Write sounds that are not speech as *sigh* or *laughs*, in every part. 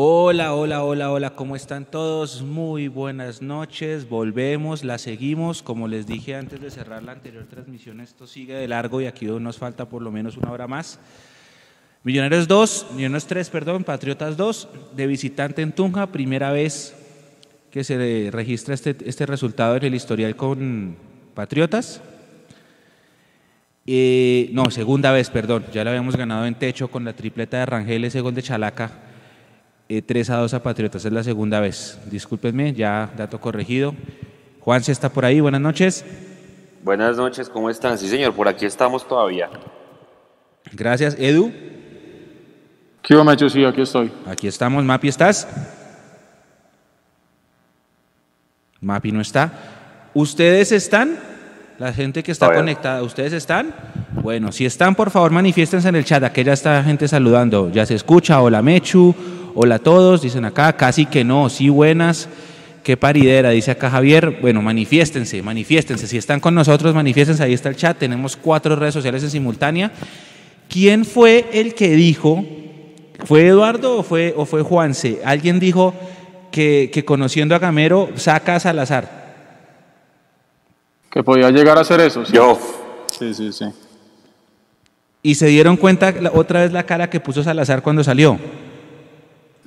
Hola, hola, hola, hola, ¿cómo están todos? Muy buenas noches, volvemos, la seguimos. Como les dije antes de cerrar la anterior transmisión, esto sigue de largo y aquí nos falta por lo menos una hora más. Millonarios 2, Millonarios 3, perdón, Patriotas 2, de visitante en Tunja, primera vez que se registra este, este resultado en el historial con Patriotas. Eh, no, segunda vez, perdón, ya lo habíamos ganado en techo con la tripleta de Rangel, ese gol de Chalaca 3 eh, a 2 a Patriotas, es la segunda vez. Discúlpenme, ya dato corregido. Juan, si está por ahí, buenas noches. Buenas noches, ¿cómo están? Sí, señor, por aquí estamos todavía. Gracias, Edu. ¿Qué va, Macho? Sí, aquí estoy. Aquí estamos, Mapi, ¿estás? Mapi no está. ¿Ustedes están? La gente que está conectada, ¿ustedes están? Bueno, si están, por favor, manifiéstense en el chat. Aquella está gente saludando. Ya se escucha. Hola, Mechu. Hola a todos, dicen acá, casi que no, sí buenas, qué paridera, dice acá Javier. Bueno, manifiéstense, manifiéstense. Si están con nosotros, manifiéstense, ahí está el chat, tenemos cuatro redes sociales en simultánea. ¿Quién fue el que dijo, fue Eduardo o fue, o fue Juanse? Alguien dijo que, que conociendo a Gamero saca a Salazar. Que podía llegar a hacer eso. Yo. Sí, sí, sí. Y se dieron cuenta otra vez la cara que puso Salazar cuando salió.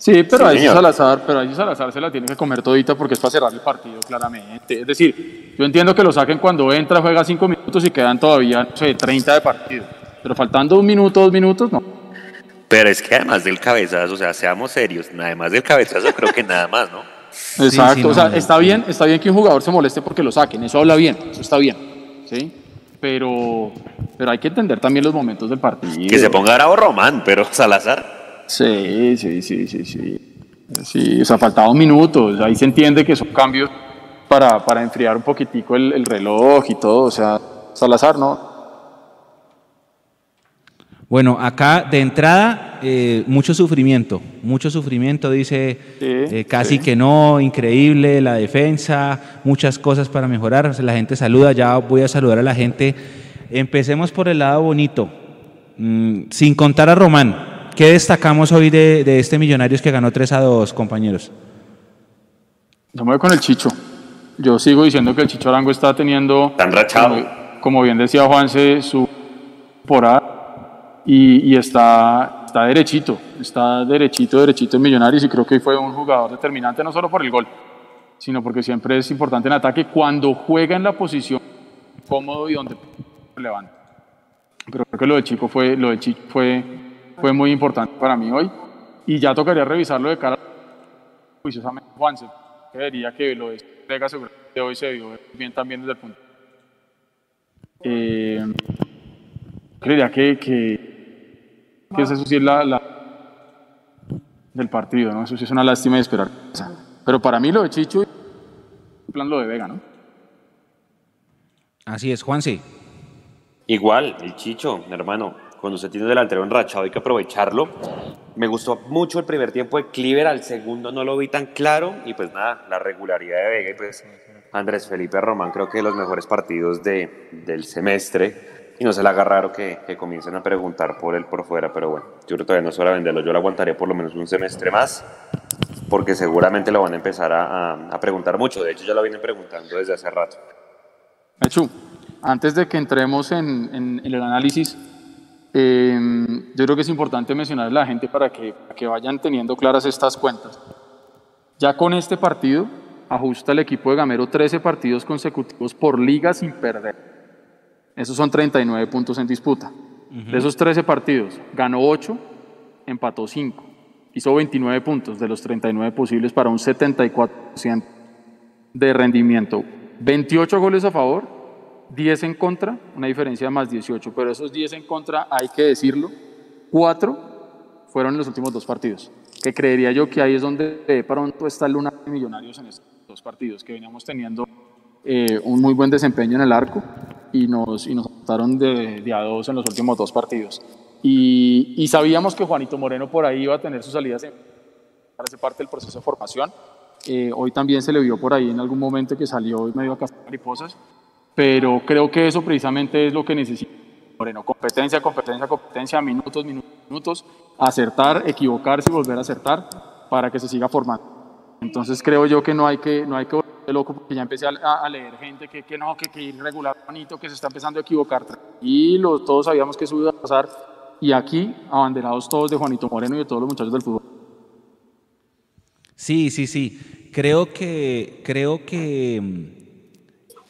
Sí, pero ahí Salazar, pero ahí Salazar se la tiene que comer todita porque es para cerrar el partido, claramente. Es decir, yo entiendo que lo saquen cuando entra, juega cinco minutos y quedan todavía, no sé, 30 de partido. Pero faltando un minuto, dos minutos, no. Pero es que además del cabezazo, o sea, seamos serios, además del cabezazo creo que nada más, ¿no? *laughs* Exacto, o sea, está bien, está bien que un jugador se moleste porque lo saquen, eso habla bien, eso está bien, ¿sí? Pero, pero hay que entender también los momentos del partido. Que se ponga bravo Román, pero Salazar. Sí, sí, sí, sí, sí. Sí, o sea, faltaba un minuto. Ahí se entiende que son cambios para, para enfriar un poquitico el, reloj y todo. O sea, Salazar, ¿no? Bueno, acá de entrada, eh, mucho sufrimiento, mucho sufrimiento, dice eh, casi que no, increíble, la defensa, muchas cosas para mejorar. La gente saluda, ya voy a saludar a la gente. Empecemos por el lado bonito, mm, sin contar a Román. ¿Qué destacamos hoy de, este Millonarios que ganó 3 a 2, compañeros? Yo me voy con el Chicho. Yo sigo diciendo que el Chicho Arango está teniendo. Tan rachado. Como, bien decía Juanse, su temporada y, y está, está derechito. Está derechito, derechito en Millonarios y creo que fue un jugador determinante no solo por el gol, sino porque siempre es importante en ataque cuando juega en la posición cómodo y donde levanta. Pero creo que lo del Chico fue, lo del Chico fue fue muy importante para mí hoy. Y ya tocaría revisarlo de cara juiciosamente Juanse, que diría que lo de Vega de hoy se vio bien también desde el punto. Eh, creería que, que, que eso sí es la, la, del partido, ¿no? Eso sí es una lástima de esperar. Pero para mí lo de Chicho, en plan lo de Vega, ¿no? Así es, Juanse. Igual, el Chicho, hermano, cuando se tiene un delantero enrachado hay que aprovecharlo. Me gustó mucho el primer tiempo de Cliver, al segundo no lo vi tan claro y pues nada, la regularidad de Vega y pues Andrés Felipe Román creo que los mejores partidos de, del semestre y no se le haga raro que, que, comiencen a preguntar por él por fuera, pero bueno, yo creo que todavía no es hora de venderlo, yo lo aguantaré por lo menos un semestre más porque seguramente lo van a empezar a, a, preguntar mucho, de hecho ya lo vienen preguntando desde hace rato. Mechu, antes de que entremos en, en, en el análisis, eh, yo creo que es importante mencionar a la gente para que, que vayan teniendo claras estas cuentas. Ya con este partido, ajusta el equipo de Gamero 13 partidos consecutivos por liga sin perder. Esos son 39 puntos en disputa. De esos 13 partidos, ganó 8, empató 5. Hizo 29 puntos de los 39 posibles para un 74% de rendimiento. 28 goles a favor, 10 en contra, una diferencia de más 18, pero esos 10 en contra, hay que decirlo, 4 fueron en los últimos dos partidos, que creería yo que ahí es donde de pronto está el Luna de Millonarios en estos dos partidos, que veníamos teniendo eh, un muy buen desempeño en el arco y nos, y nos de, de, a dos en los últimos dos partidos. Y, y, sabíamos que Juanito Moreno por ahí iba a tener sus salidas en, parece parte del proceso de formación. Eh, hoy también se le vio por ahí en algún momento que salió y medio a casar mariposas pero creo que eso precisamente es lo que necesita Moreno, competencia, competencia, competencia, minutos, minutos, minutos, acertar, equivocarse y volver a acertar. para que se siga formando. Entonces creo yo que no hay que, no hay que volverse loco porque ya empecé a, leer gente que, que no, que, que irregular, bonito, que se está empezando a equivocar. Y los, todos sabíamos que eso iba a pasar. Y aquí, abanderados todos de Juanito Moreno y de todos los muchachos del fútbol. Sí, sí, sí. Creo que, creo que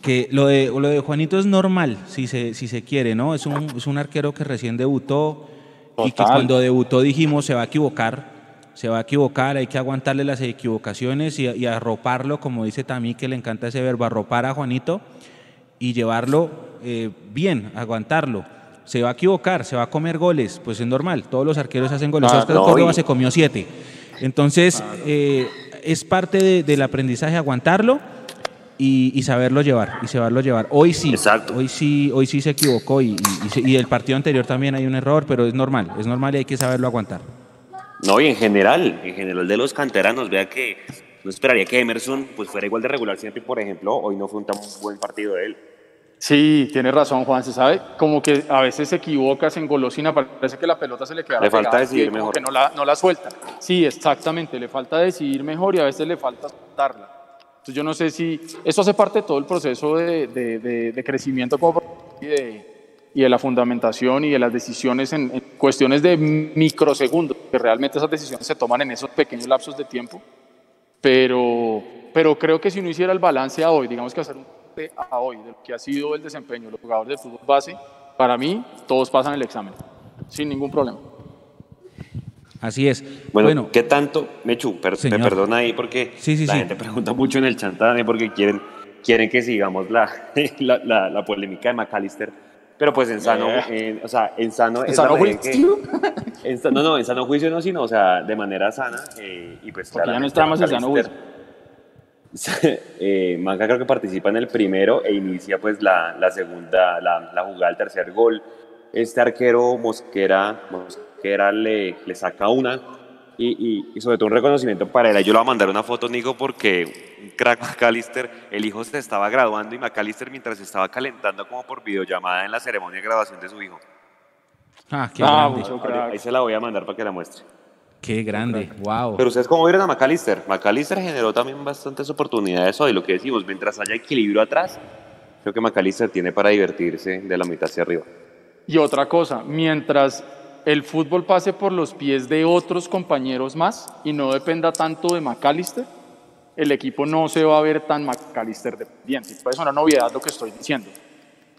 que lo de, lo de Juanito es normal, si se, si se quiere, ¿no? Es un, es un arquero que recién debutó y que cuando debutó dijimos se va a equivocar, se va a equivocar, hay que aguantarle las equivocaciones y, y arroparlo, como dice también que le encanta ese verbo, arropar a Juanito y llevarlo eh, bien, aguantarlo. Se va a equivocar, se va a comer goles, pues es normal, todos los arqueros hacen goles. Ah, Oscar no, Córdoba y- se comió siete. Entonces, eh, es parte de- del aprendizaje aguantarlo y, y saberlo llevar, y saberlo llevar. Hoy sí, Exacto. hoy sí, hoy sí se equivocó y, y, y se- y el partido anterior también hay un error, pero es normal, es normal y hay que saberlo aguantar. No, y en general, en general de los canteranos, vea que no esperaría que Emerson pues fuera igual de regular siempre, por ejemplo, hoy no fue un tan buen partido de él. Sí, tiene razón, Juan. Se sabe como que a veces se equivoca, se engolosina, parece que la pelota se le queda Le falta pegada decidir mejor. que no la, no la suelta. Sí, exactamente. Le falta decidir mejor y a veces le falta soltarla. Entonces, yo no sé si. Eso hace parte de todo el proceso de, de- de- de crecimiento y de, y de la fundamentación y de las decisiones en, en cuestiones de microsegundos, que realmente esas decisiones se toman en esos pequeños lapsos de tiempo. Pero, pero creo que si uno hiciera el balance a hoy, digamos que hacer un a hoy de lo que ha sido el desempeño de los jugadores de fútbol base, para mí todos pasan el examen, sin ningún problema. Así es. Bueno, Bueno, ¿qué tanto? Mechu, per- me perdona ahí porque Sí, sí, la sí. gente pregunta mucho en el chat también porque quieren, quieren que sigamos la, *laughs* la, la, la polémica de McAllister. Pero pues en sano, en- o sea, en sano, ¿En sano que- juicio? en no, no, en sano juicio no, sino, o sea, de manera sana. eh, y pues Porque ya no estamos en sano McAllister- *laughs* eh, Manca creo que participa en el primero e inicia pues la, la segunda, la, la jugada del tercer gol. Este arquero Mosquera, Mosquera le, le saca una y, y- y sobre todo un reconocimiento para él. Yo le voy a mandar una foto, Nico, porque un crack McAllister, el hijo se estaba graduando y McAllister mientras estaba calentando como por videollamada en la ceremonia de graduación de su hijo. ah, qué Ah, grande, mucho Ahí- crack. Ahí se la voy a mandar para que la muestre. qué grande, wow. Pero ustedes cómo vieron a McAllister. McAllister generó también bastantes oportunidades hoy, lo que decimos, mientras haya equilibrio atrás, creo que McAllister tiene para divertirse de la mitad hacia arriba. Y otra cosa, mientras el fútbol pase por los pies de otros compañeros más y no dependa tanto de McAllister, el equipo no se va a ver tan McAllister dependiente. Puede sonar novedad lo que estoy diciendo.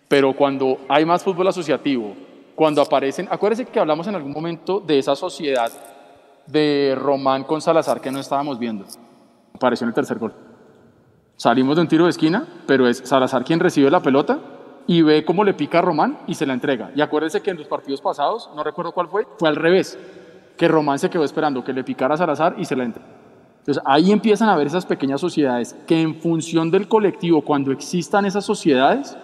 Pero cuando hay más fútbol asociativo, cuando aparecen, acuérdense que hablamos en algún momento de esa sociedad de Román con Salazar que no estábamos viendo. Apareció en el tercer gol. Salimos de un tiro de esquina, pero es Salazar quien recibe la pelota y ve cómo le pica a Román y se la entrega. Y acuérdense que en los partidos pasados, no recuerdo cuál fue, fue al revés, que Román se quedó esperando que le picara a Salazar y se la entrega. Entonces ahí empiezan a ver esas pequeñas sociedades que en función del colectivo, cuando existan esas sociedades,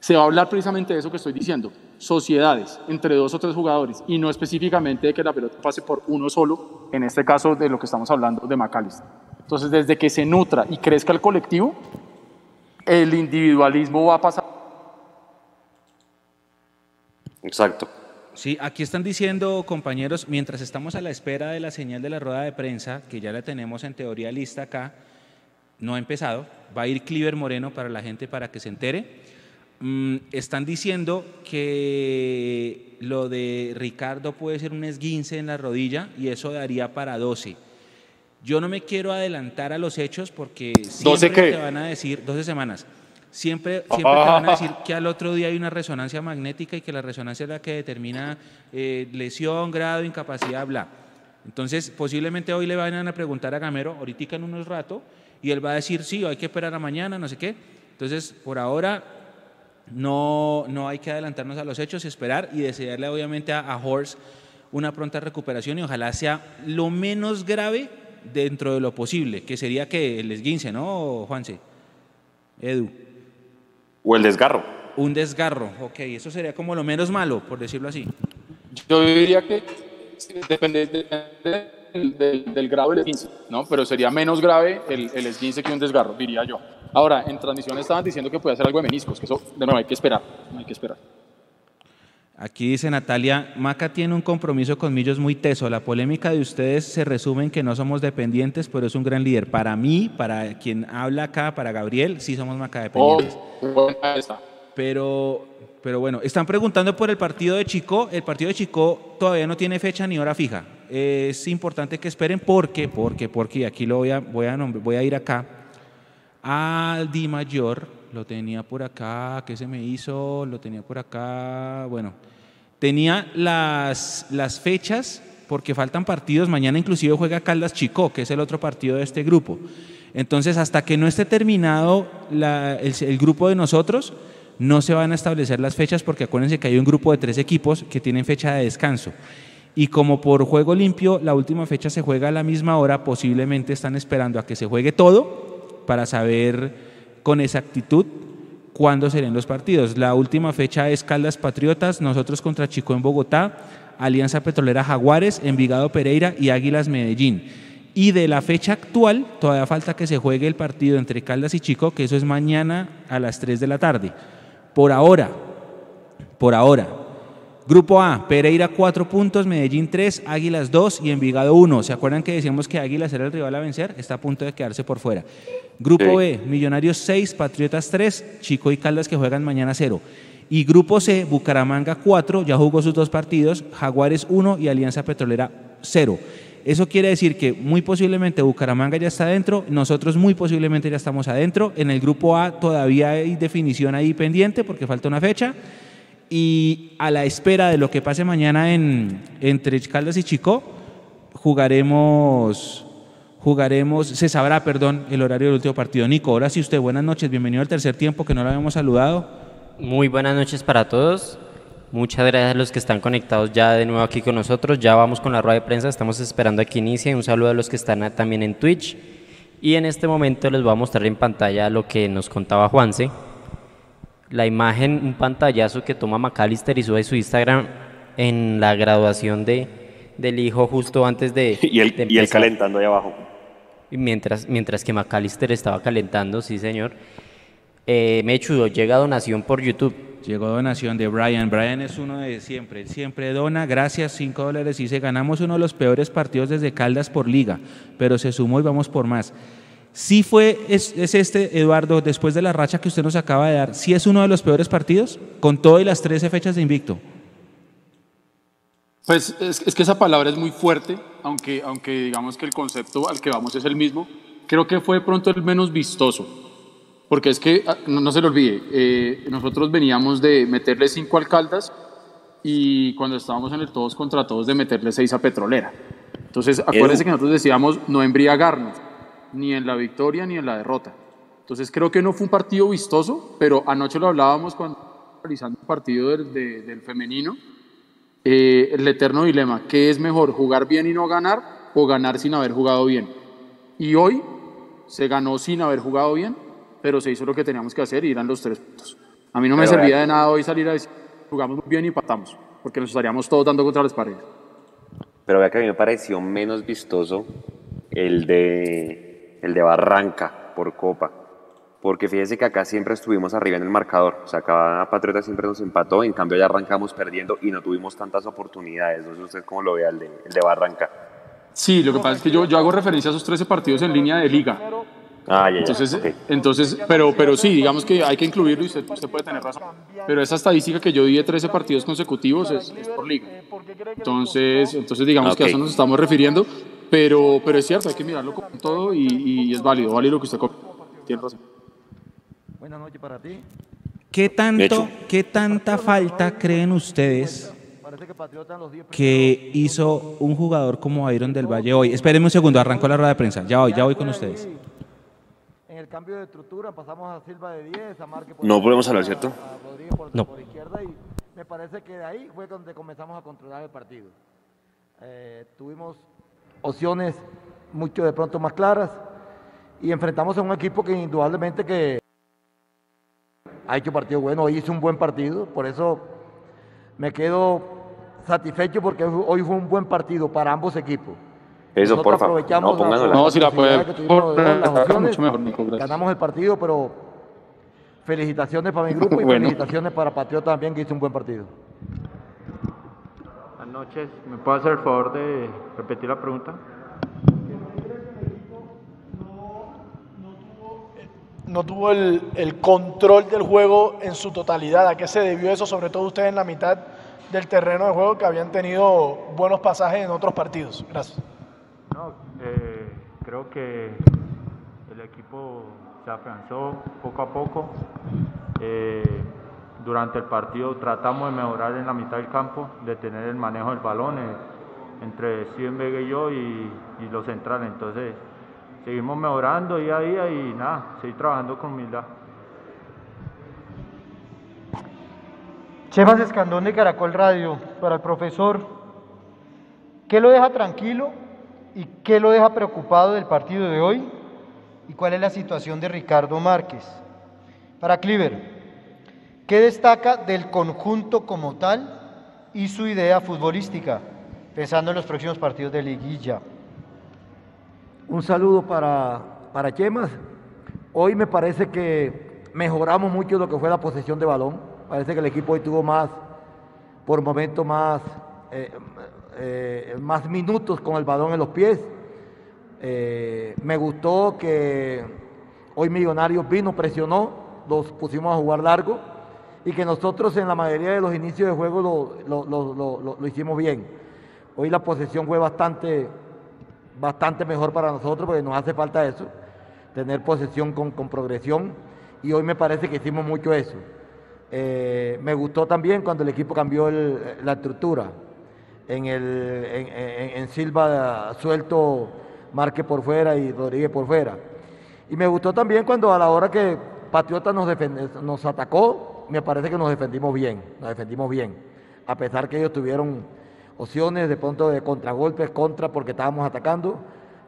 se va a hablar precisamente de eso que estoy diciendo, sociedades entre dos o tres jugadores y no específicamente de que la pelota pase por uno solo, en este caso de lo que estamos hablando de McAllister. Entonces desde que se nutra y crezca el colectivo, el individualismo va a pasar. Exacto. Sí, aquí están diciendo, compañeros, mientras estamos a la espera de la señal de la rueda de prensa, que ya la tenemos en teoría lista acá, no ha empezado, va a ir Cliver Moreno para la gente para que se entere. Mm, están diciendo que lo de Ricardo puede ser un esguince en la rodilla y eso daría para 12. Yo no me quiero adelantar a los hechos porque siempre qué? te van a decir 12 semanas. Siempre, siempre te van a decir que al otro día hay una resonancia magnética y que la resonancia es la que determina eh, lesión, grado, incapacidad, bla. Entonces, posiblemente hoy le vayan a preguntar a Gamero, ahorita en unos rato, y él va a decir, sí, hay que esperar a mañana, no sé qué. Entonces, por ahora, no, no hay que adelantarnos a los hechos, esperar y desearle obviamente a, a Horst una pronta recuperación y ojalá sea lo menos grave dentro de lo posible, que sería que el esguince, ¿no, Juanse? Edu. O el desgarro. Un desgarro, ok, eso sería como lo menos malo, por decirlo así. Yo diría que depende, depende del, del- del grado del esguince, ¿no? Pero sería menos grave el, el esguince que un desgarro, diría yo. Ahora, en transmisión estaban diciendo que puede hacer algo de meniscos, que eso, de nuevo, hay que esperar, hay que esperar. Aquí dice Natalia, Maca tiene un compromiso con Millos muy teso. La polémica de ustedes se resume en que no somos dependientes, pero es un gran líder. Para mí, para quien habla acá, para Gabriel, sí somos Maca dependientes. Oh, pero, pero bueno, están preguntando por el partido de Chico. El partido de Chico todavía no tiene fecha ni hora fija. Es importante que esperen porque, porque, porque, aquí lo voy a, voy a, voy a ir acá al Di Mayor lo tenía por acá, ¿qué se me hizo? Lo tenía por acá, bueno, tenía las, las fechas porque faltan partidos, mañana inclusive juega Caldas Chico, que es el otro partido de este grupo. Entonces, hasta que no esté terminado el, grupo de nosotros, no se van a establecer las fechas porque acuérdense que hay un grupo de tres equipos que tienen fecha de descanso. Y como por juego limpio la última fecha se juega a la misma hora, posiblemente están esperando a que se juegue todo para saber con exactitud cuándo serían los partidos. La última fecha es Caldas Patriotas, nosotros contra Chico en Bogotá, Alianza Petrolera Jaguares, Envigado Pereira y Águilas Medellín. Y de la fecha actual, todavía falta que se juegue el partido entre Caldas y Chico, que eso es mañana a las 3 de la tarde. Por ahora, por ahora, Grupo A, Pereira 4 puntos, Medellín 3, Águilas 2 y Envigado 1. ¿Se acuerdan que decíamos que Águilas era el rival a vencer? Está a punto de quedarse por fuera. Grupo B, Millonarios 6, Patriotas 3, Chico y Caldas que juegan mañana 0. Y Grupo C, Bucaramanga 4, ya jugó sus dos partidos, Jaguares 1 y Alianza Petrolera 0. Eso quiere decir que muy posiblemente Bucaramanga ya está adentro, nosotros muy posiblemente ya estamos adentro. En el grupo A todavía hay definición ahí pendiente porque falta una fecha y a la espera de lo que pase mañana en, entre Caldas y Chico, jugaremos, jugaremos, se sabrá, perdón, el horario del último partido. Nico, ahora sí usted, buenas noches, bienvenido al tercer tiempo, que no lo habíamos saludado. Muy buenas noches para todos. Muchas gracias a los que están conectados ya de nuevo aquí con nosotros. Ya vamos con la rueda de prensa, estamos esperando a que inicie. Un saludo a los que están también en Twitch. Y en este momento les voy a mostrar en pantalla lo que nos contaba Juanse la imagen, un pantallazo que toma McAllister y sube su Instagram en la graduación de, del hijo justo antes de, *laughs* y el, y el calentando ahí abajo. Y mientras, mientras que McAllister estaba calentando, sí señor. Eh, Mechudo, llega donación por YouTube. Llegó donación de Brian. Brian es uno de siempre. siempre dona. Gracias, 5 dólares. Dice, ganamos uno de los peores partidos desde Caldas por liga, pero se sumó y vamos por más. ¿Sí fue, es, este, Eduardo, después de la racha que usted nos acaba de dar, sí es uno de los peores partidos, con todo y las 13 fechas de invicto? Pues es, que esa palabra es muy fuerte, aunque, aunque digamos que el concepto al que vamos es el mismo. Creo que fue de pronto el menos vistoso, porque es que, ah, no, se lo olvide, eh, nosotros veníamos de meterle cinco alcaldas y cuando estábamos en el todos contra todos de meterle seis a Petrolera. Entonces, acuérdense que nosotros decíamos no embriagarnos ni en la victoria ni en la derrota. Entonces creo que no fue un partido vistoso, pero anoche lo hablábamos cuando realizando el partido del, del femenino, eh, el eterno dilema, ¿qué es mejor, jugar bien y no ganar o ganar sin haber jugado bien? Y hoy se ganó sin haber jugado bien, pero se hizo lo que teníamos que hacer y eran los tres puntos. A mí no me servía de nada hoy salir a decir, jugamos muy bien y empatamos, porque nos estaríamos todos dando contra las paredes. Pero vea que a mí me pareció menos vistoso el de el de Barranca por Copa. Porque fíjese que acá siempre estuvimos arriba en el marcador. O sea, acá Patriota siempre nos empató, en cambio ya arrancamos perdiendo y no tuvimos tantas oportunidades. No sé usted cómo lo ve el de, el de Barranca. Sí, lo que pasa es que yo, yo hago referencia a esos 13 partidos en línea de liga. Ah, ya, entonces, entonces pero, pero sí, digamos que hay que incluirlo y usted, puede tener razón. Pero esa estadística que yo di de 13 partidos consecutivos es, por liga. Entonces, entonces digamos que a eso nos estamos refiriendo. Pero, pero es cierto, hay que mirarlo con todo y, y es válido, válido lo que usted tiene razón. Buenas noches para ti. ¿Qué, tanto, ¿Qué tanta falta creen ustedes que hizo un jugador como Iron del Valle hoy? Espérenme un segundo, arrancó la rueda de prensa. Ya voy, ya voy con ustedes. En el cambio de estructura pasamos a Silva de 10, a Marque por No podemos hablar, ¿cierto? no. por izquierda y me parece que de ahí fue donde comenzamos a controlar el partido. Eh, tuvimos opciones mucho de pronto más claras y enfrentamos a un equipo que indudablemente que ha hecho partido bueno, hoy hizo un buen partido, por eso me quedo satisfecho porque hoy fue un buen partido para ambos equipos. Eso, por favor. No, no, si la puede. Ganamos el partido, pero felicitaciones para mi *laughs* grupo y felicitaciones para Patriota también, que hizo un buen partido. Noches. ¿Me puede hacer el favor de repetir la pregunta? no tuvo el, el, control del juego en su totalidad. ¿A qué se debió eso? Sobre todo ustedes en la mitad del terreno de juego que habían tenido buenos pasajes en otros partidos. Gracias. No, eh, creo que el equipo se afianzó poco a poco. Eh, durante el partido tratamos de mejorar en la mitad del campo, de tener el manejo del balón eh, entre Steven Vega y yo y, los centrales. Entonces, seguimos mejorando día a día y nada, seguir trabajando con humildad. Chemas Escandón de Caracol Radio, para el profesor, ¿qué lo deja tranquilo y qué lo deja preocupado del partido de hoy? ¿Y cuál es la situación de Ricardo Márquez? Para Cliver, ¿qué destaca del conjunto como tal y su idea futbolística, pensando en los próximos partidos de liguilla? Un saludo para, para Chemas. Hoy me parece que mejoramos mucho lo que fue la posesión de balón. Parece que el equipo hoy tuvo más, por momento más, eh, eh, más minutos con el balón en los pies. Eh, me gustó que hoy Millonarios vino, presionó, los pusimos a jugar largo y que nosotros en la mayoría de los inicios de juego lo, lo, lo, lo hicimos bien. Hoy la posesión fue bastante bastante mejor para nosotros porque nos hace falta eso, tener posesión con, con progresión y hoy me parece que hicimos mucho eso. Eh, me gustó también cuando el equipo cambió la estructura. En, el, en, en, Silva suelto, Marque por fuera y Rodríguez por fuera. Y me gustó también cuando a la hora que Patriota nos, nos atacó, me parece que nos defendimos bien, nos defendimos bien. A pesar que ellos tuvieron opciones de pronto de contragolpes, contra, porque estábamos atacando,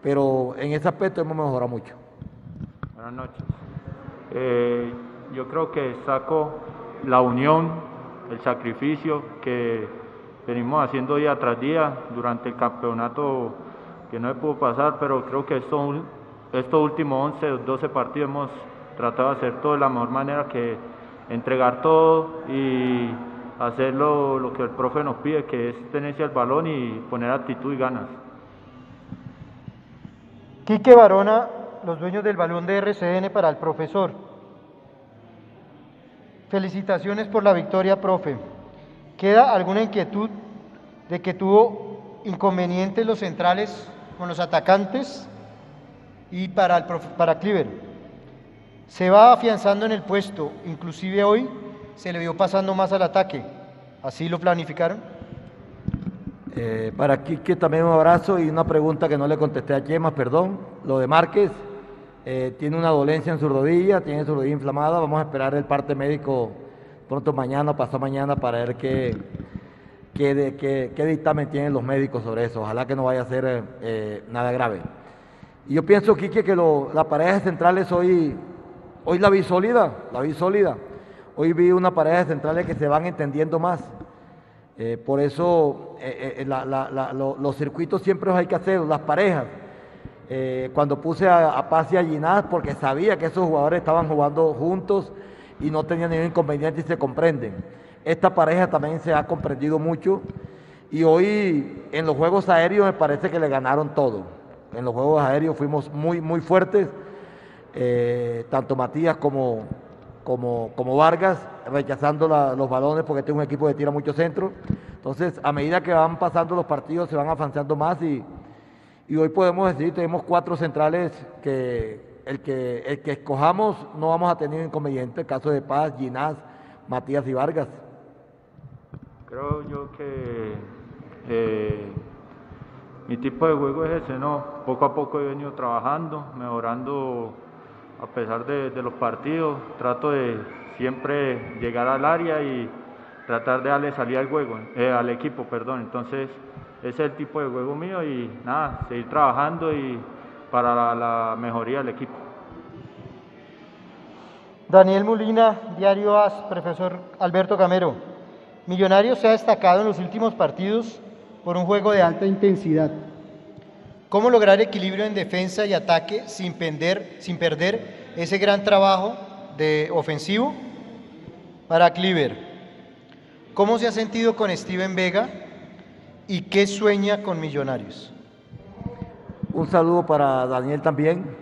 pero en ese aspecto hemos mejorado mucho. Buenas noches. Eh, yo creo que saco la unión, el sacrificio que venimos haciendo día tras día durante el campeonato que no se pudo pasar, pero creo que estos, estos últimos 11 12 partidos hemos tratado de hacer todo de la mejor manera que entregar todo y hacer lo, que el profe nos pide, que es tenerse al balón y poner actitud y ganas. Quique Barona, los dueños del balón de RCN para el profesor. Felicitaciones por la victoria, profe. ¿Queda alguna inquietud de que tuvo inconvenientes los centrales con los atacantes? Y para, el profe, para Cliver, se va afianzando en el puesto, inclusive hoy se le vio pasando más al ataque. ¿Así lo planificaron? Eh, para Quique también un abrazo y una pregunta que no le contesté a Chema, perdón. Lo de Márquez, eh, tiene una dolencia en su rodilla, tiene su rodilla inflamada. Vamos a esperar el parte médico pronto mañana pasado mañana para ver qué, qué, qué, qué, dictamen tienen los médicos sobre eso. Ojalá que no vaya a ser eh, nada grave. Y yo pienso, Quique, que lo, la pareja centrales hoy, hoy la vi sólida, la vi sólida. Hoy vi una pareja de centrales que se van entendiendo más. Eh, por eso eh, eh, los circuitos siempre los hay que hacer, las parejas. Cuando puse a, a Paz y a Ginás, porque sabía que esos jugadores estaban jugando juntos y no tenían ningún inconveniente y se comprenden. Esta pareja también se ha comprendido mucho y hoy en los juegos aéreos me parece que le ganaron todo. En los juegos aéreos fuimos muy, muy fuertes, tanto Matías como, como, Vargas, rechazando los balones porque tiene un equipo que tira mucho centro. Entonces, a medida que van pasando los partidos, se van avanzando más y, y hoy podemos decir, tenemos cuatro centrales que el, que el que escojamos no vamos a tener inconveniente, el caso de Paz, Ginás, Matías y Vargas. Creo yo que eh, mi tipo de juego es ese, ¿no? Poco a poco he venido trabajando, mejorando a pesar de, los partidos, trato de siempre llegar al área y tratar de darle salida al juego, eh, al equipo, perdón. Entonces, ese es el tipo de juego mío y nada, seguir trabajando y para la, la mejoría del equipo. Daniel Molina, Diario AS, profesor Alberto Camero. Millonarios se ha destacado en los últimos partidos por un juego de alta intensidad. ¿Cómo lograr equilibrio en defensa y ataque sin perder, sin perder ese gran trabajo de ofensivo? Para Cliver, ¿cómo se ha sentido con Steven Vega? y qué sueña con Millonarios. Un saludo para Daniel también.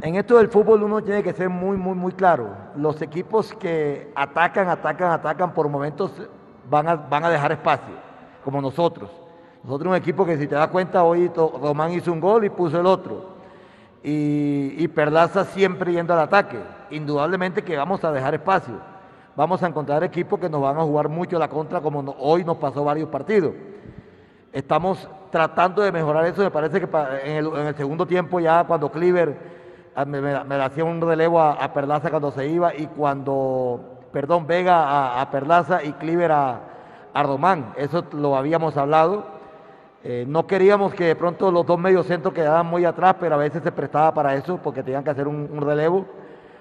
En esto del fútbol uno tiene que ser muy, muy, muy claro. Los equipos que atacan, atacan, atacan, por momentos van a, van a dejar espacio, como nosotros. Nosotros un equipo que si te das cuenta, hoy Román hizo un gol y puso el otro. Y, y Perlaza siempre yendo al ataque. Indudablemente que vamos a dejar espacio. Vamos a encontrar equipos que nos van a jugar mucho la contra, como hoy nos pasó varios partidos. Estamos tratando de mejorar eso. Me parece que en el, segundo tiempo ya cuando Cleaver ah, me, hacía un relevo a, Perlaza cuando se iba y cuando, perdón, Vega a, Perlaza y Cleaver a, Román. Eso lo habíamos hablado. Eh, no queríamos que de pronto los dos medios centros quedaran muy atrás, pero a veces se prestaba para eso porque tenían que hacer un, relevo.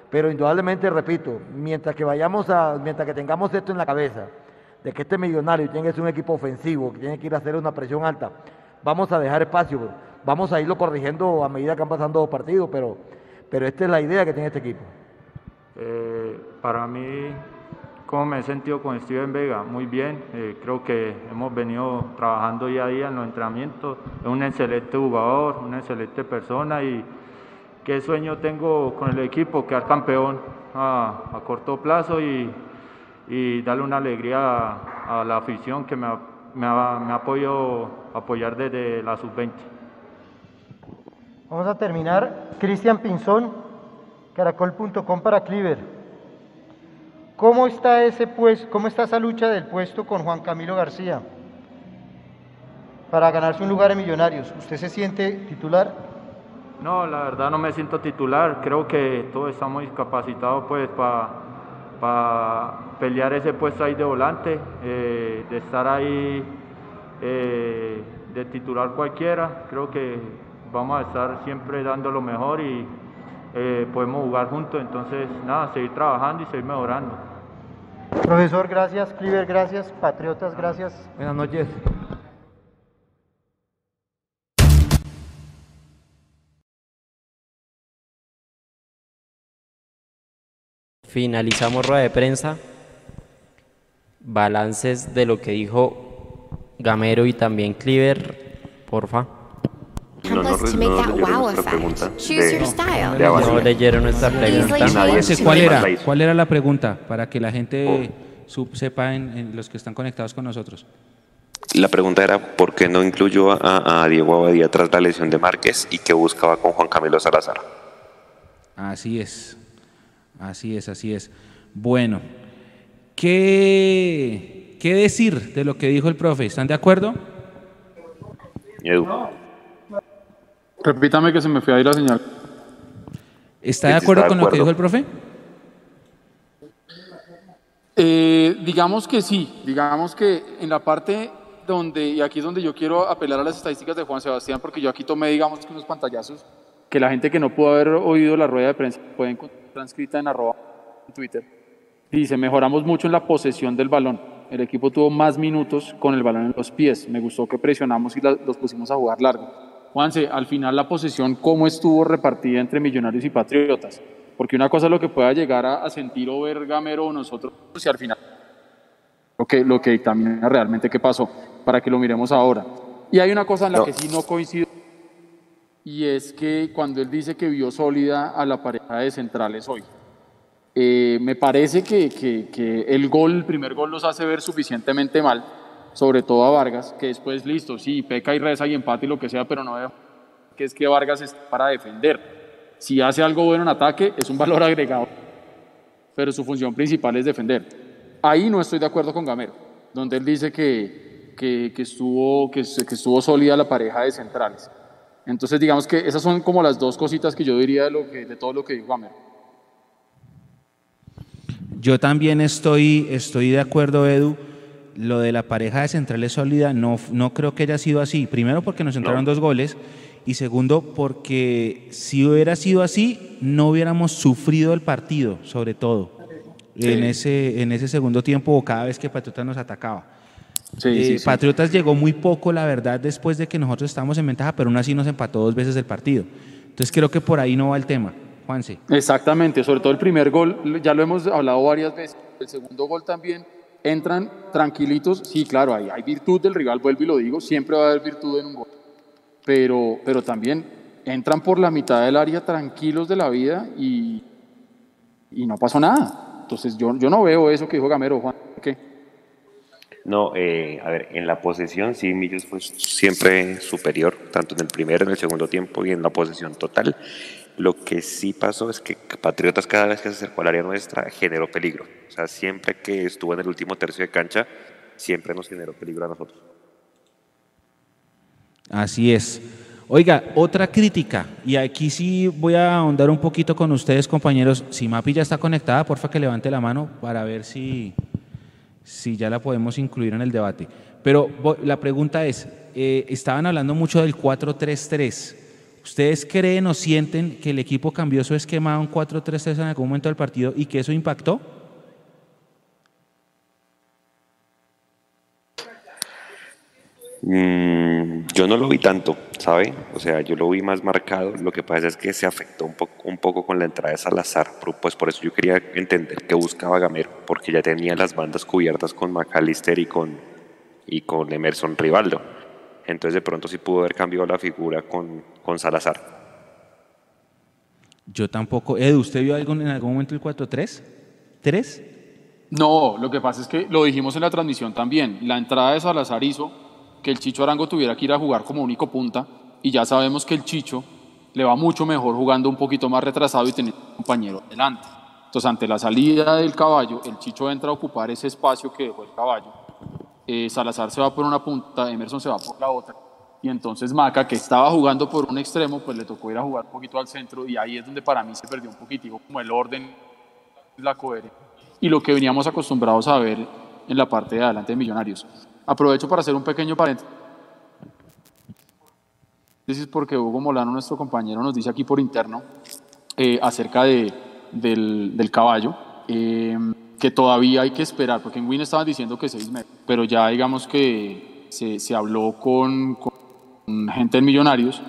Pero indudablemente, repito, mientras que vayamos a, mientras que tengamos esto en la cabeza, de que este millonario tiene que ser un equipo ofensivo, que tiene que ir a hacer una presión alta, vamos a dejar espacio, vamos a irlo corrigiendo a medida que van pasando los partidos, pero, pero esta es la idea que tiene este equipo. Eh, para mí, ¿cómo me he sentido con Steven Vega? Muy bien, eh, creo que hemos venido trabajando día a día en los entrenamientos, es un excelente jugador, una excelente persona y qué sueño tengo con el equipo, quedar campeón a, corto plazo y y darle una alegría a, la afición que me ha, me, apoyar desde la sub-20. Vamos a terminar. Cristian Pinzón, caracol.com para Cliver. ¿Cómo está, ese pues, ¿Cómo está esa lucha del puesto con Juan Camilo García para ganarse un lugar en Millonarios? ¿Usted se siente titular? No, la verdad no me siento titular. Creo que todos estamos discapacitados pues para para pelear ese puesto ahí de volante, eh, de estar ahí eh, de titular cualquiera. Creo que vamos a estar siempre dando lo mejor y eh, podemos jugar juntos. Entonces, nada, seguir trabajando y seguir mejorando. Profesor, gracias. Cliver, gracias. Patriotas, gracias. Buenas noches. Finalizamos rueda de prensa. Balances de lo que dijo Gamero y también Cleaver, porfa. No, no, no, nuestra pregunta. no leyeron nuestra pregunta. ¿Cuál era? ¿Cuál era la pregunta? Para que la gente oh. sepa en, los que están conectados con nosotros. La pregunta era por qué no incluyó a, a Diego Abadía tras la lesión de Márquez y qué buscaba con Juan Camilo Salazar. Así es. Así es, así es. Bueno, ¿qué, qué decir de lo que dijo el profe? ¿Están de acuerdo? Edu. Repítame que se me fue ahí la señal. ¿Está de acuerdo con lo que dijo el profe? Eh, digamos que sí, digamos que en la parte donde, y aquí es donde yo quiero apelar a las estadísticas de Juan Sebastián, porque yo aquí tomé, digamos, unos pantallazos que la gente que no pudo haber oído la rueda de prensa puede encontrar transcrita en arroba en Twitter. Dice, mejoramos mucho en la posesión del balón. El equipo tuvo más minutos con el balón en los pies. Me gustó que presionamos y los pusimos a jugar largo. Juanse, al final la posesión, ¿cómo estuvo repartida entre Millonarios y Patriotas? Porque una cosa es lo que pueda llegar a, sentir o ver Gamero o nosotros, si al final lo que, lo que dictamina realmente qué pasó, para que lo miremos ahora. Y hay una cosa en la que sí no coincido y es que cuando él dice que vio sólida a la pareja de centrales hoy, eh, me parece que, que, el gol, el primer gol los hace ver suficientemente mal, sobre todo a Vargas, que después listo, sí, peca y reza y empate y lo que sea, pero no veo que es que Vargas está para defender. Si hace algo bueno en ataque, es un valor *laughs* agregado, pero su función principal es defender. Ahí no estoy de acuerdo con Gamero, donde él dice que, que, que estuvo, que, estuvo sólida la pareja de centrales. Entonces, digamos que esas son como las dos cositas que yo diría de, lo de todo lo que dijo Amer. Yo también estoy, estoy de acuerdo, Edu. Lo de la pareja de centrales sólida no, no creo que haya sido así. Primero porque nos entraron dos goles y segundo porque si hubiera sido así no hubiéramos sufrido el partido, sobre todo en, ese, en ese segundo tiempo o cada vez que Patriota nos atacaba. Eh, Patriotas llegó muy poco, la verdad, después de que nosotros estábamos en ventaja, pero aún así nos empató dos veces el partido. Entonces creo que por ahí no va el tema. Juanse. Exactamente, sobre todo el primer gol, ya lo hemos hablado varias veces. El segundo gol también entran tranquilitos, sí, claro, hay, hay virtud del rival, vuelvo y lo digo, siempre va a haber virtud en un gol, pero, pero también entran por la mitad del área tranquilos de la vida y, y no pasó nada. Entonces yo, yo no veo eso que dijo Gamero, Juan, ¿qué? No, eh, a ver, en la posesión sí, Millos fue siempre superior, tanto en el primer, en el segundo tiempo y en la posesión total. Lo que sí pasó es que Patriotas cada vez que se acercó al área nuestra generó peligro. O sea, siempre que estuvo en el último tercio de cancha, siempre nos generó peligro a nosotros. Así es. Oiga, otra crítica, y aquí sí voy a ahondar un poquito con ustedes, compañeros. Si Mapi ya está conectada, porfa que levante la mano para ver si, si ya la podemos incluir en el debate. Pero la pregunta es, eh, estaban hablando mucho del 4-3-3. ¿Ustedes creen o sienten que el equipo cambió su esquema a un 4-3-3 en algún momento del partido y que eso impactó? Mm, yo no lo vi tanto, ¿sabe? O sea, yo lo vi más marcado. Lo que pasa es que se afectó un poco, un poco con la entrada de Salazar. Pues por eso yo quería entender qué buscaba Gamero, porque ya tenía las bandas cubiertas con McAllister y con, y con Emerson Rivaldo. Entonces de pronto sí pudo haber cambiado la figura con, con Salazar. Yo tampoco. Edu, ¿usted vio algo en algún momento el 4-3? ¿Tres? No, lo que pasa es que lo dijimos en la transmisión también. La entrada de Salazar hizo que el Chicho Arango tuviera que ir a jugar como único punta y ya sabemos que el Chicho le va mucho mejor jugando un poquito más retrasado y teniendo un compañero delante. Entonces, ante la salida del caballo, el Chicho entra a ocupar ese espacio que dejó el caballo. Eh, Salazar se va por una punta, Emerson se va por la otra. Y entonces Maca, que estaba jugando por un extremo, pues le tocó ir a jugar un poquito al centro y ahí es donde para mí se perdió un poquitico como el orden, la coherencia y lo que veníamos acostumbrados a ver en la parte de adelante de Millonarios. Aprovecho para hacer un pequeño paréntesis porque Hugo Molano, nuestro compañero, nos dice aquí por interno eh, acerca de, del, caballo, eh, que todavía hay que esperar, porque en Win estaban diciendo que seis meses, pero ya digamos que se, se habló con, con, gente en Millonarios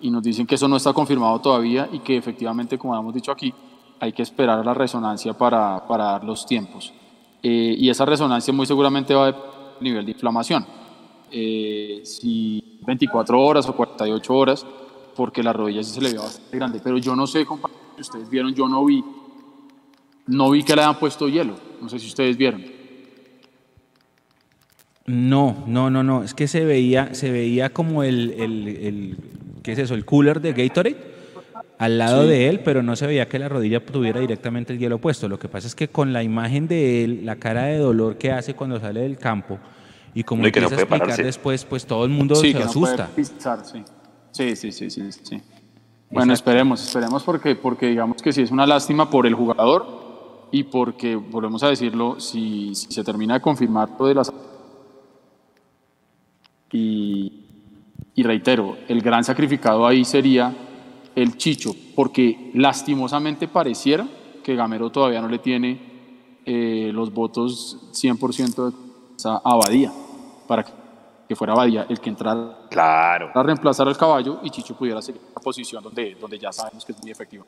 y nos dicen que eso no está confirmado todavía y que efectivamente, como hemos dicho aquí, hay que esperar la resonancia para, para dar los tiempos. Eh, y esa resonancia muy seguramente va a nivel de inflamación. Eh, si 24 horas o 48 horas, porque la rodilla sí se le ve bastante grande. Pero yo no sé, compañeros, si ustedes vieron, yo no vi, no vi que le hayan puesto hielo. No sé si ustedes vieron. No, no, no, no. Es que se veía, se veía como el, el, el ¿qué es eso? El cooler de Gatorade al lado de él, pero no se veía que la rodilla tuviera directamente el hielo puesto. Lo que pasa es que con la imagen de él, la cara de dolor que hace cuando sale del campo y como empieza a explicar después, pues todo el mundo se asusta. sí. sí, sí, sí, sí, Bueno, esperemos, esperemos porque, porque digamos que sí es una lástima por el jugador y porque, volvemos a decirlo, si, si se termina de confirmar lo de las... Y, y reitero, el gran sacrificado ahí sería el Chicho, porque lastimosamente pareciera que Gamero todavía no le tiene eh, los votos 100% de esa Abadía, para que fuera Abadía el que entrara claro. a reemplazar al caballo y Chicho pudiera seguir en la posición donde, donde ya sabemos que es muy efectivo.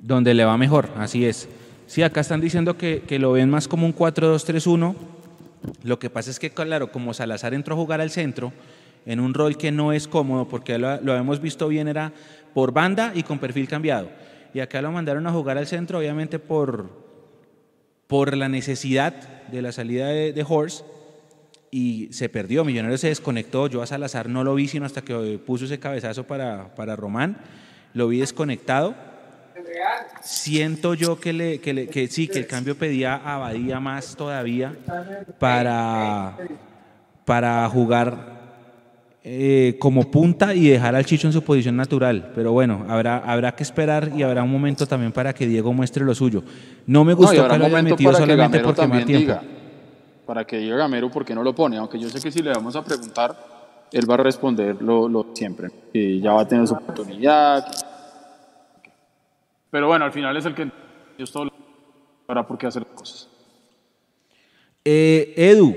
Donde le va mejor, así es. Sí, acá están diciendo que, que lo ven más como un 4-2-3-1. Lo que pasa es que, claro, como Salazar entró a jugar al centro, en un rol que no es cómodo, porque lo, lo hemos visto bien, era por banda y con perfil cambiado. Y acá lo mandaron a jugar al centro, obviamente por, por la necesidad de la salida de, Horse, y se perdió. Millonario se desconectó. Yo a Salazar no lo vi sino hasta que puso ese cabezazo para, para Román. Lo vi desconectado. Siento yo que, le, que, le, que sí, que el cambio pedía a Abadía más todavía para, para jugar eh, como punta y dejar al Chicho en su posición natural. Pero bueno, habrá, habrá que esperar y habrá un momento también para que Diego muestre lo suyo. No me gustó que lo haya metido solamente por quemar tiempo. para que diga Gamero por qué no lo pone, aunque yo sé que si le vamos a preguntar, él va a responder lo, siempre. Y ya va a tener su oportunidad. Pero bueno, al final es el que Dios todo para por qué hacer cosas. Eh, Edu,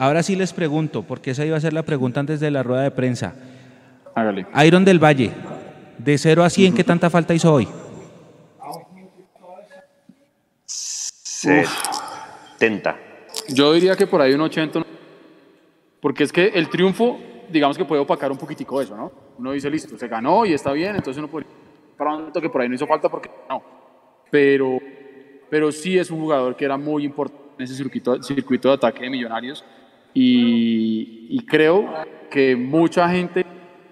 Ahora sí les pregunto, porque esa iba a ser la pregunta antes de la rueda de prensa. Hágale. Iron del Valle, de 0 a 100, ¿qué tanta falta hizo hoy? 70. Yo diría que por ahí un 80, porque es que el triunfo, digamos que puede opacar un poquitico eso, ¿no? Uno dice, listo, se ganó y está bien, entonces uno puede para un momento que por ahí no hizo falta porque no. Pero, pero sí es un jugador que era muy importante en ese circuito, circuito de ataque de Millonarios y, y creo que mucha gente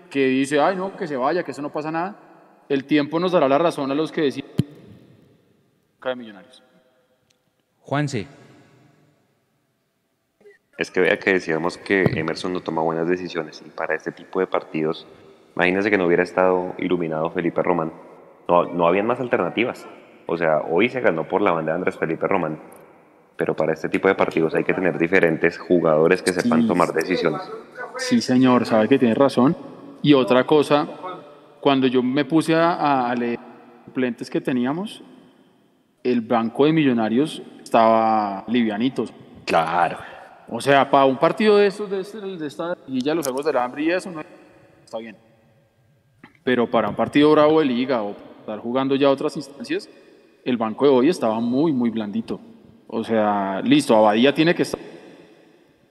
que dice, ay, no, que se vaya, que eso no pasa nada, el tiempo nos dará la razón a los que deciden de Millonarios. Juanse. Es que vea que decíamos que Emerson no toma buenas decisiones y para este tipo de partidos, imagínense que no hubiera estado iluminado Felipe Román. No, no habían más alternativas. O sea, hoy se ganó por la banda de Andrés Felipe Román, pero para este tipo de partidos hay que tener diferentes jugadores que sepan Sí. tomar decisiones. Sí, señor, sabe que tiene razón. Y otra cosa, cuando yo me puse a, a leer los suplentes que teníamos, el banco de millonarios estaba livianito. Claro. O sea, para un partido de estos, de, este- de esta guilla, los Juegos del Hambre y eso, no está bien. Pero para un partido bravo de liga o estar jugando ya otras instancias, el banco de hoy estaba muy, muy blandito. O sea, listo, Abadía tiene que estar.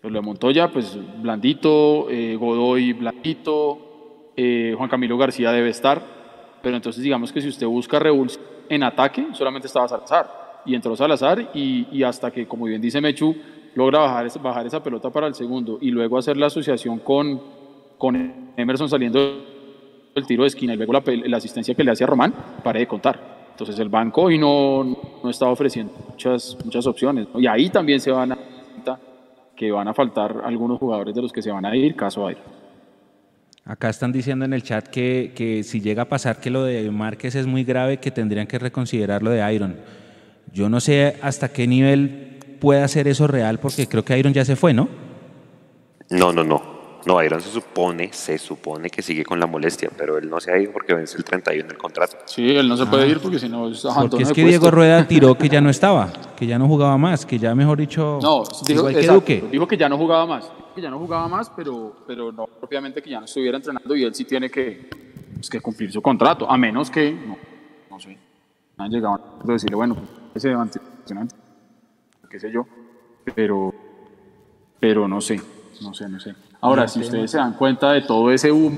Pues lo de Montoya, pues blandito, eh, Godoy blandito, eh, Juan Camilo García debe estar. Pero entonces digamos que si usted busca revulsión en ataque, solamente estaba Salazar. Y entró Salazar y, y hasta que, como bien dice Mechu, logra bajar, bajar esa pelota para el segundo y luego hacer la asociación con, con Emerson saliendo el tiro de esquina y luego la, asistencia que le hacía Román, pare de contar. Entonces el banco hoy no, no está ofreciendo muchas, muchas opciones. ¿no? Y ahí también se van a que van a faltar algunos jugadores de los que se van a ir, caso Aire. Acá están diciendo en el chat que, que si llega a pasar que lo de Márquez es muy grave, que tendrían que reconsiderar lo de Iron. Yo no sé hasta qué nivel puede hacer eso real, porque creo que Iron ya se fue, ¿no? No, no, no. No, Iron se supone, se supone que sigue con la molestia, pero él no se ha ido porque vence el 31 del contrato. Sí, él no se puede ir porque si no es Porque es que puesto. Diego Rueda *laughs* tiró que ya no estaba, que ya no jugaba más, que ya mejor dicho, No, dijo, igual que exacto, Duque. dijo que ya no jugaba más, que ya no jugaba más, pero, pero no propiamente que ya no estuviera entrenando y él sí tiene que, pues, que cumplir su contrato, a menos que, no, no sé, han llegado a decirle, bueno, pues, ese qué sé yo, pero, pero no sé, no sé, no sé. Ahora, si tema. ustedes se dan cuenta de todo ese humo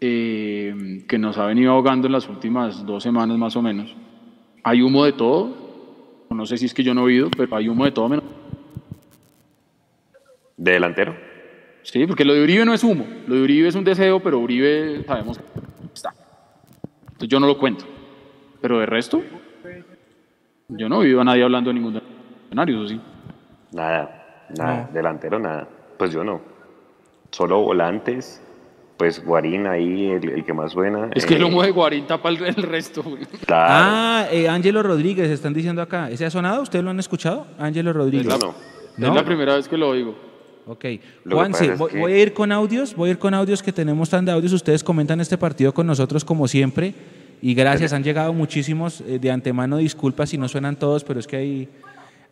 eh, que nos ha venido ahogando en las últimas dos semanas más o menos, hay humo de todo, no sé si es que yo no he oído, pero hay humo de todo menos ¿De delantero? Sí, porque lo de Uribe no es humo. Lo de Uribe es un deseo, pero Uribe sabemos que está. Entonces yo no lo cuento. Pero de resto, yo no he oído a nadie hablando de ningún escenario, ¿sí? Nada, nada. Delantero, nada. Pues yo no. Solo volantes. Pues Guarín ahí, el, el que más suena. Es que el Eh, humo de Guarín tapa el, el resto, güey. Claro. Ah, eh, Ángelo Rodríguez, están diciendo acá. ¿Ese ha sonado? ¿Ustedes lo han escuchado? Ángelo Rodríguez. No, no. ¿No? Es la primera vez que lo oigo. Ok. Lo Juanse, voy, que- voy a ir con audios, voy a ir con audios que tenemos tan de audios. Ustedes comentan este partido con nosotros como siempre. Y gracias, han llegado muchísimos. eh, de antemano, disculpas si no suenan todos, pero es que hay,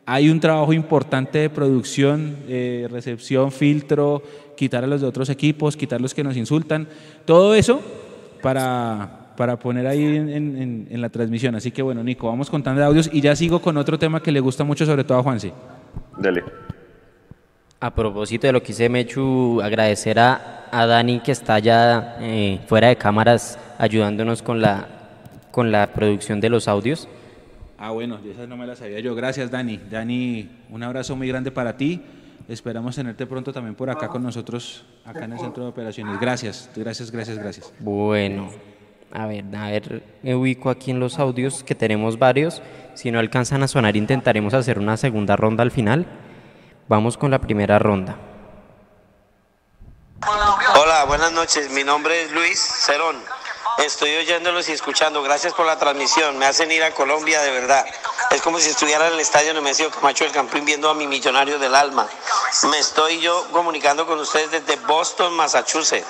hay un trabajo importante de producción, eh, recepción, filtro, quitar a los de otros equipos, quitar los que nos insultan. Todo eso para, para poner ahí en, en- en la transmisión. Así que bueno, Nico, vamos contando de audios y ya sigo con otro tema que le gusta mucho, sobre todo a Juanse. Dale. A propósito de lo que hice Mechu, agradecer a, a Dani que está ya eh, fuera de cámaras ayudándonos con la, con la producción de los audios. Ah, bueno, de esas no me las sabía yo. Gracias, Dani. Dani, un abrazo muy grande para ti. Esperamos tenerte pronto también por acá con nosotros, acá en el centro de operaciones. Gracias, gracias, gracias, gracias. Bueno, a ver, a ver, me ubico aquí en los audios que tenemos varios. Si no alcanzan a sonar, intentaremos hacer una segunda ronda al final. Vamos con la primera ronda. Hola, buenas noches. Mi nombre es Luis Cerón. Estoy oyéndolos y escuchando. Gracias por la transmisión. Me hacen ir a Colombia de verdad. Es como si estuviera en el estadio Nemesio Camacho del Campín viendo a mi millonario del alma. Me estoy yo comunicando con ustedes desde Boston, Massachusetts.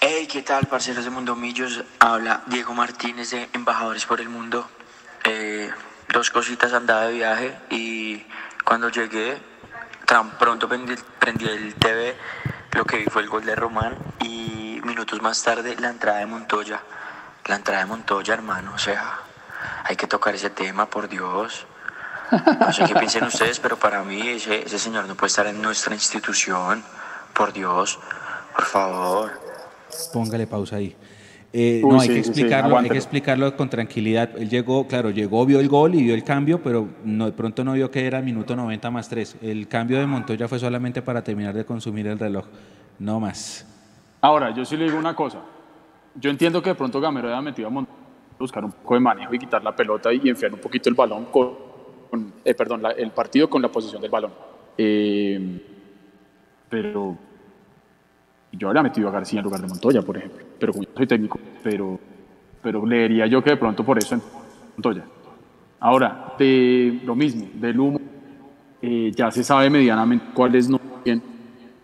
Hey, ¿qué tal, parceros de Mundo Millos? Habla Diego Martínez de Embajadores por el Mundo. Eh, dos cositas andaba de viaje y cuando llegué, tan pronto prendí, el TV, lo que vi fue el gol de Román y minutos más tarde la entrada de Montoya. La entrada de Montoya, hermano, o sea, hay que tocar ese tema, por Dios. No sé qué piensen ustedes, pero para mí ese, ese señor no puede estar en nuestra institución. Por Dios, por favor. Póngale pausa ahí. Eh, Uy, no, hay sí, que sí, sí, explicarlo, hay que explicarlo con tranquilidad. Él llegó, claro, llegó, vio el gol y vio el cambio, pero no, de pronto no vio que era minuto 90 más 3. El cambio de Montoya fue solamente para terminar de consumir el reloj, no más. Ahora, yo sí le digo una cosa. Yo entiendo que de pronto Gamero haya metido a Montoya buscar un poco de manejo y quitar la pelota y enfriar un poquito el balón con, eh, perdón, la- el partido con la posición del balón. Eh, pero yo habría metido a García en lugar de Montoya, por ejemplo. Pero como yo soy técnico, pero, pero leería yo que de pronto por eso en Montoya. Ahora, de lo mismo, del humo, eh, ya se sabe medianamente cuál es no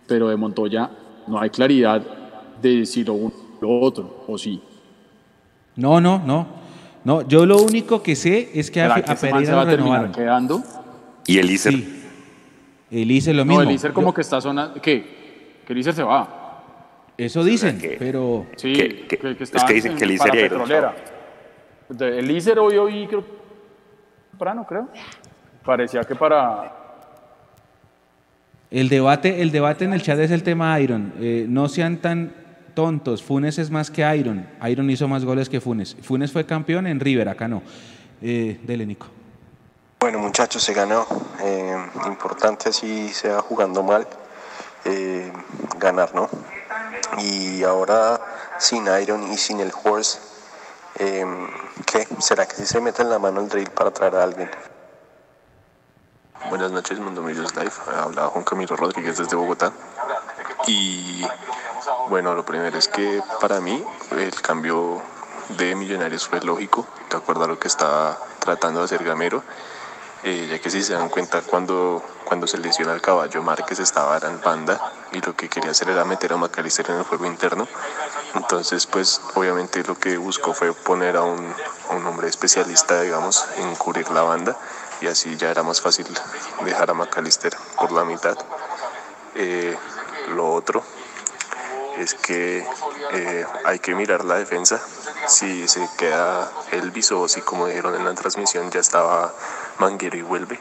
pero de Montoya no hay claridad de si lo uno o lo otro, o sí. No, no, no. No, yo lo único que sé es que a, ¿Será que a se va lo renovaron. quedando? Y el Iser. Sí. Elise lo mismo. No, el Iser como Yo- que está zona... ¿Qué? Que el Iser se va. Eso dicen, que- pero Sí, Que- que- que, es está que dicen en- que el para Iser ya Petrolera. El Iser hoy hoy creo temprano, creo. Parecía que para el debate, el debate en el chat es el tema Iron. Eh, no sean tan tontos. Funes es más que Iron. Iron hizo más goles que Funes. Funes fue campeón en River, acá no. Eh, dele, Nico. Bueno, muchachos, se ganó. Eh, importante, así sea jugando mal, eh, ganar, ¿no? Y ahora sin Iron y sin el Horse, eh, ¿qué? ¿Será que si se mete en la mano el drill para traer a alguien? Buenas noches, Mundo Millos Live. Habla Juan Camilo Rodríguez desde Bogotá. Y bueno, lo primero es que para mí el cambio de Millonarios fue lógico, de acuerdo a lo que estaba tratando de hacer Gamero. Eh, ya que si se dan cuenta, cuando, cuando se lesiona el caballo, Márquez estaba en banda y lo que quería hacer era meter a Macalister en el juego interno. Entonces, pues obviamente lo que buscó fue poner a un, a un hombre especialista, digamos, en cubrir la banda y así ya era más fácil dejar a Macalister por la mitad. Eh, lo otro es que eh, hay que mirar la defensa. Si se queda Elvis o si como dijeron en la transmisión ya estaba Manguero y vuelve,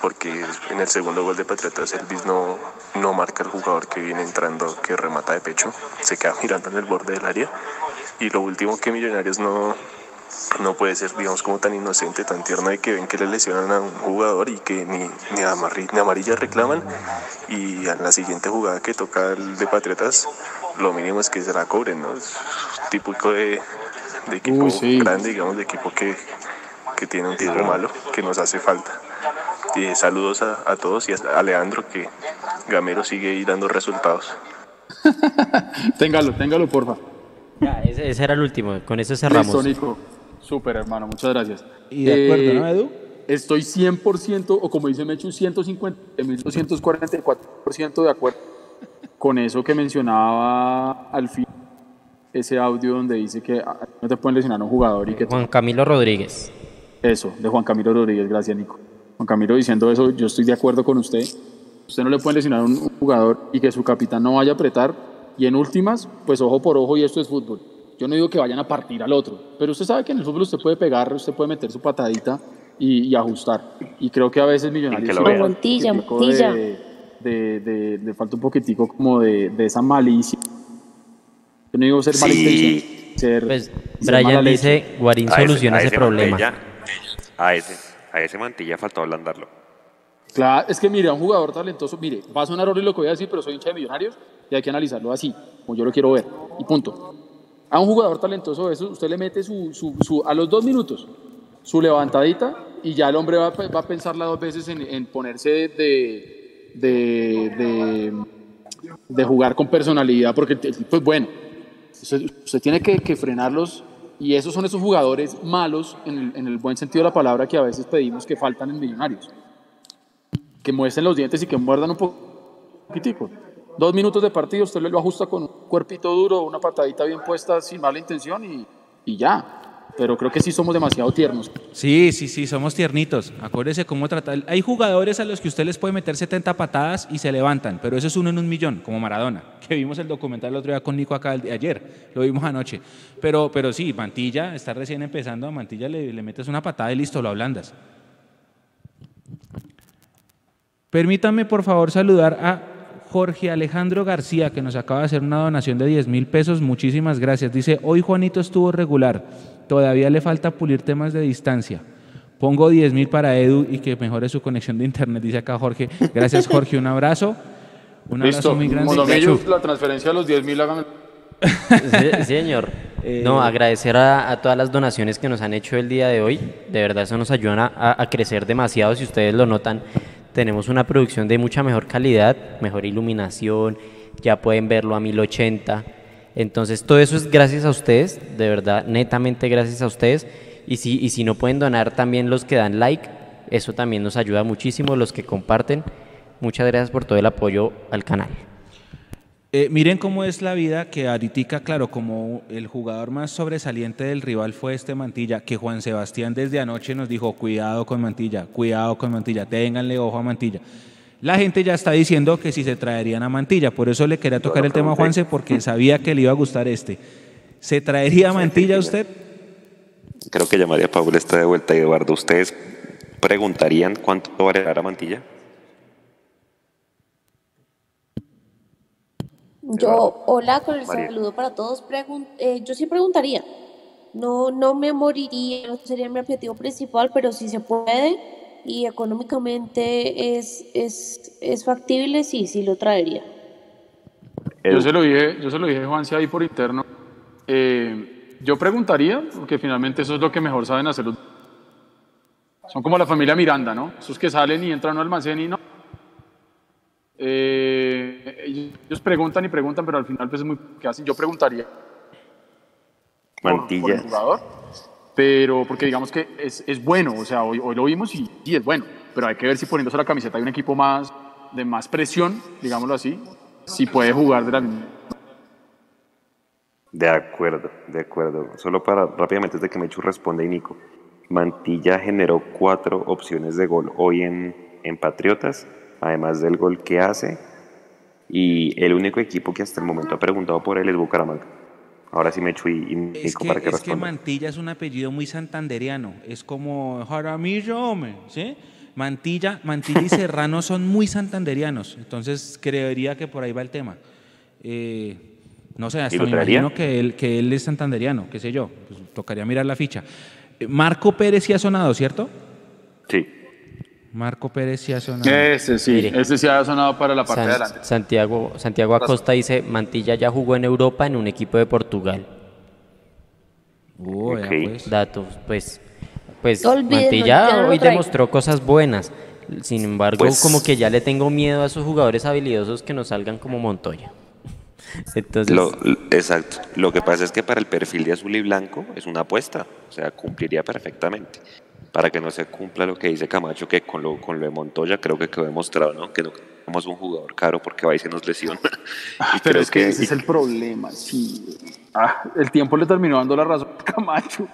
porque en el segundo gol de Patriotas Elvis no, no marca el jugador que viene entrando que remata de pecho, se queda mirando en el borde del área. Y lo último que Millonarios no, no puede ser, digamos, como tan inocente, tan tierno de que ven que le lesionan a un jugador y que ni, ni, amarri- ni amarilla reclaman y en la siguiente jugada que toca el de Patriotas, lo mínimo es que se la cobren, ¿no? Es típico de, de equipo sí. grande, digamos, de equipo que, que tiene un tipo malo, que nos hace falta. Y saludos a, a todos y a Alejandro, que Gamero sigue ahí dando resultados. *laughs* Téngalo, téngalo, porfa. Ya, ese, ese era el último. Con eso cerramos. Listo, Nico. Súper, hermano, muchas gracias. Y de acuerdo, Eh, ¿no, Edu? Estoy 100%, o como dice Mechu, 150, 1244% de acuerdo con eso que mencionaba al fin, ese audio donde dice que ah, no te pueden lesionar a un jugador y que Juan Camilo Rodríguez. Eso, de Juan Camilo Rodríguez, gracias Nico. Juan Camilo diciendo eso, yo estoy de acuerdo con usted. Usted no le puede lesionar a un un jugador y que su capitán no vaya a apretar. Y en últimas, pues ojo por ojo y esto es fútbol. Yo no digo que vayan a partir al otro, pero usted sabe que en el fútbol usted puede pegar, usted puede meter su patadita y, y ajustar. Y creo que a veces Millonarios... Montilla, Montilla. De, de, de- le falta un poquitico como de, de esa malicia. Yo no digo ser Sí. malintencionado, ser, Pues ser Brian leche. dice, Guarín A ese- soluciona a ese, ese problema. Mantilla- a ese, a ese mantilla faltó ablandarlo. Claro, es que mire, a un jugador talentoso, mire, va a sonar horrible lo que voy a decir, pero soy hincha de millonarios y hay que analizarlo así, como yo lo quiero ver, y punto. A un jugador talentoso de eso, usted le mete su, su, a los dos minutos su levantadita y ya el hombre va, a- va a pensarla dos veces en, ponerse de, jugar con personalidad, porque el tipo es bueno. Usted, tiene que, frenarlos y esos son esos jugadores malos en el, en el buen sentido de la palabra que a veces pedimos que faltan en millonarios que muestren los dientes y que muerdan un po- poquitico. Dos minutos de partido, usted lo ajusta con un cuerpito duro, una patadita bien puesta sin mala intención y, y ya. Pero creo que sí somos demasiado tiernos. Sí, sí, sí, somos tiernitos. Acuérdese cómo tratar. Hay jugadores a los que usted les puede meter 70 patadas y se levantan, pero eso es uno en un millón, como Maradona, *laughs* que vimos el documental el otro día con Nico acá el ayer, lo vimos anoche. Pero, pero sí, Mantilla está recién empezando, a Mantilla le, le metes una patada y listo, lo ablandas. Permítanme, por favor, saludar a Jorge Alejandro García, que nos acaba de hacer una donación de 10 mil pesos. Muchísimas gracias. Dice, hoy Juanito estuvo regular. Todavía le falta pulir temas de distancia. Pongo 10 mil para Edu y que mejore su conexión de internet, dice acá Jorge. Gracias, Jorge. Un abrazo. Un abrazo Listo. muy grande. Monomillos, la transferencia de los 10 mil, háganme. Sí, señor. Eh, No, agradecer a, a todas las donaciones que nos han hecho el día de hoy. De verdad, eso nos ayuda a, a crecer demasiado. Si ustedes lo notan, tenemos una producción de mucha mejor calidad, mejor iluminación, ya pueden verlo a 1080. Entonces, todo eso es gracias a ustedes, de verdad, netamente gracias a ustedes. Y si, y si no pueden donar, también los que dan like, eso también nos ayuda muchísimo, los que comparten. Muchas gracias por todo el apoyo al canal. Eh, miren cómo es la vida que ahorita, claro, como el jugador más sobresaliente del rival fue este Mantilla, que Juan Sebastián desde anoche nos dijo, cuidado con Mantilla, cuidado con Mantilla, ténganle ojo a Mantilla. La gente ya está diciendo que si se traerían a Mantilla, por eso le quería tocar el tema a Juanse, porque sabía que le iba a gustar este. ¿Se traería a Mantilla usted? Creo que ya María Paula está de vuelta y Eduardo, ¿ustedes preguntarían cuánto vale la mantilla? Yo, hola, con el María. saludo para todos. pregun- eh, yo sí preguntaría. No, no me moriría, no sería mi objetivo principal, pero si se puede y económicamente es, es, es factible, sí, sí lo traería. Yo se lo dije, yo se lo dije a Juanse ahí por interno. Eh, yo preguntaría, porque finalmente eso es lo que mejor saben hacer. Son como la familia Miranda, ¿no? Esos que salen y entran a un almacén y no. Eh, ellos- preguntan y preguntan, pero al final pues es muy que hacen. Yo preguntaría por, por Mantilla. el jugador, pero porque digamos que es, es bueno, o sea, hoy, hoy lo vimos y sí es bueno, pero hay que ver si poniéndose la camiseta hay un equipo más de más presión, digámoslo así, si puede jugar de la misma. De acuerdo, de acuerdo. Solo para rápidamente desde que Mechu responde y Nico. Mantilla generó cuatro opciones de gol hoy en, en Patriotas, además del gol que hace. Y el único equipo que hasta el momento ha preguntado por él es Bucaramanga. Ahora sí Mechu y, y Nico Es que, para que es que respondan. Mantilla es un apellido muy santanderiano. Es como Jaramillo, hombre, ¿sí? Mantilla, Mantilla y *laughs* Serrano son muy santanderianos. Entonces creería que por ahí va el tema. Eh, no sé, hasta me traería? imagino que él, que él es santanderiano, qué sé yo. Pues tocaría mirar la ficha. Eh, Marco Pérez sí ha sonado, ¿cierto? Sí. Marco Pérez sí ha sonado. Ese sí, Mire. ese sí ha sonado para la parte San- de adelante. Santiago, Santiago Acosta dice, Mantilla ya jugó en Europa en un equipo de Portugal. Oh, pues. Datos, pues, pues No olviden, Mantilla no hoy demostró cosas buenas. Sin embargo, Pues- como que ya le tengo miedo a esos jugadores habilidosos que nos salgan como Montoya. *laughs* Entonces, lo- exacto. Lo que pasa es que para el perfil de azul y blanco es una apuesta. O sea, cumpliría perfectamente. Para que no se cumpla lo que dice Camacho, que con lo, con lo de Montoya creo que quedó demostrado, ¿no? Que no somos un jugador caro porque va y se nos lesiona. *laughs* Ah, Y pero creo es que ese es el problema, sí. Ah, el tiempo le terminó dando la razón a Camacho.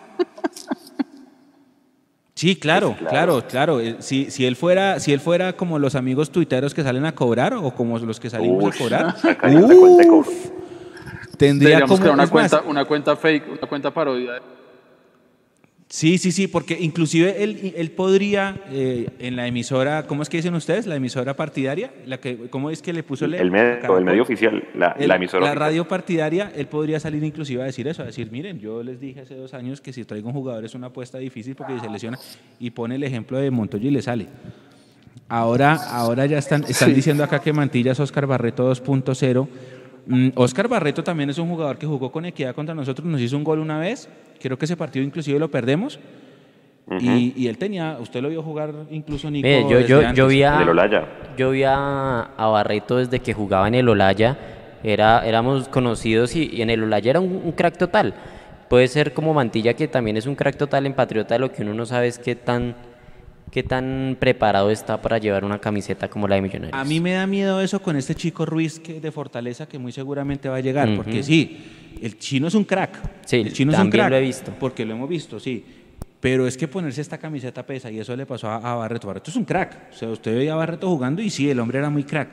Sí, claro, Pues claro, claro. Eh, Si, si, él fuera, si él fuera como los amigos tuiteros que salen a cobrar o como los que salimos a cobrar, *laughs* tendría como crear una más, una cuenta fake, una cuenta parodia. Sí, sí, sí, porque inclusive él, él podría eh, en la emisora, ¿cómo es que dicen ustedes? La emisora partidaria, la que, ¿cómo es que le puso El medio, el medio oficial, la, El- la emisora la oficial. radio partidaria, él podría salir inclusive a decir eso, a decir, miren, yo les dije hace dos años que si traigo un jugador es una apuesta difícil porque se lesiona y pone el ejemplo de Montoya y le sale. Ahora, ahora ya están, están diciendo acá que Mantilla es Oscar Barreto 2.0. Mm, Oscar Barreto también es un jugador que jugó con equidad contra nosotros, nos hizo un gol una vez, creo que ese partido inclusive lo perdemos. y, y él tenía, usted lo vio jugar incluso Nico. Mire, yo, yo, yo vi a, yo vi a, a Barreto desde que jugaba en el Olaya. Era, éramos conocidos y, y en el Olaya era un, un crack total. Puede ser como Mantilla, que también es un crack total en Patriota. Lo que uno no sabe es qué tan, qué tan preparado está para llevar una camiseta como la de Millonarios. A mí me da miedo eso con este chico Ruiz que, de Fortaleza que muy seguramente va a llegar, Ujú. porque sí, el chino es un crack. Sí, el chino es un también crack. lo he visto. Porque lo hemos visto, sí. Pero es que ponerse esta camiseta pesa y eso le pasó a, a Barreto. Barreto es un crack. O sea, usted veía a Barreto jugando y sí, el hombre era muy crack.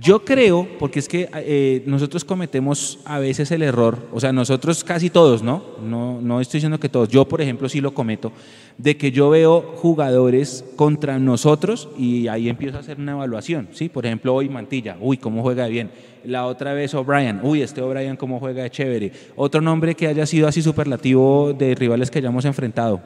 Yo creo, porque es que eh, nosotros cometemos a veces el error, o sea, nosotros casi todos, ¿no? ¿no? No estoy diciendo que todos, yo por ejemplo sí lo cometo, de que yo veo jugadores contra nosotros y ahí empiezo a hacer una evaluación, ¿sí? Por ejemplo, hoy Mantilla, uy, cómo juega bien. La otra vez O'Brien, uy, este O'Brien cómo juega de chévere. Otro nombre que haya sido así superlativo de rivales que hayamos enfrentado,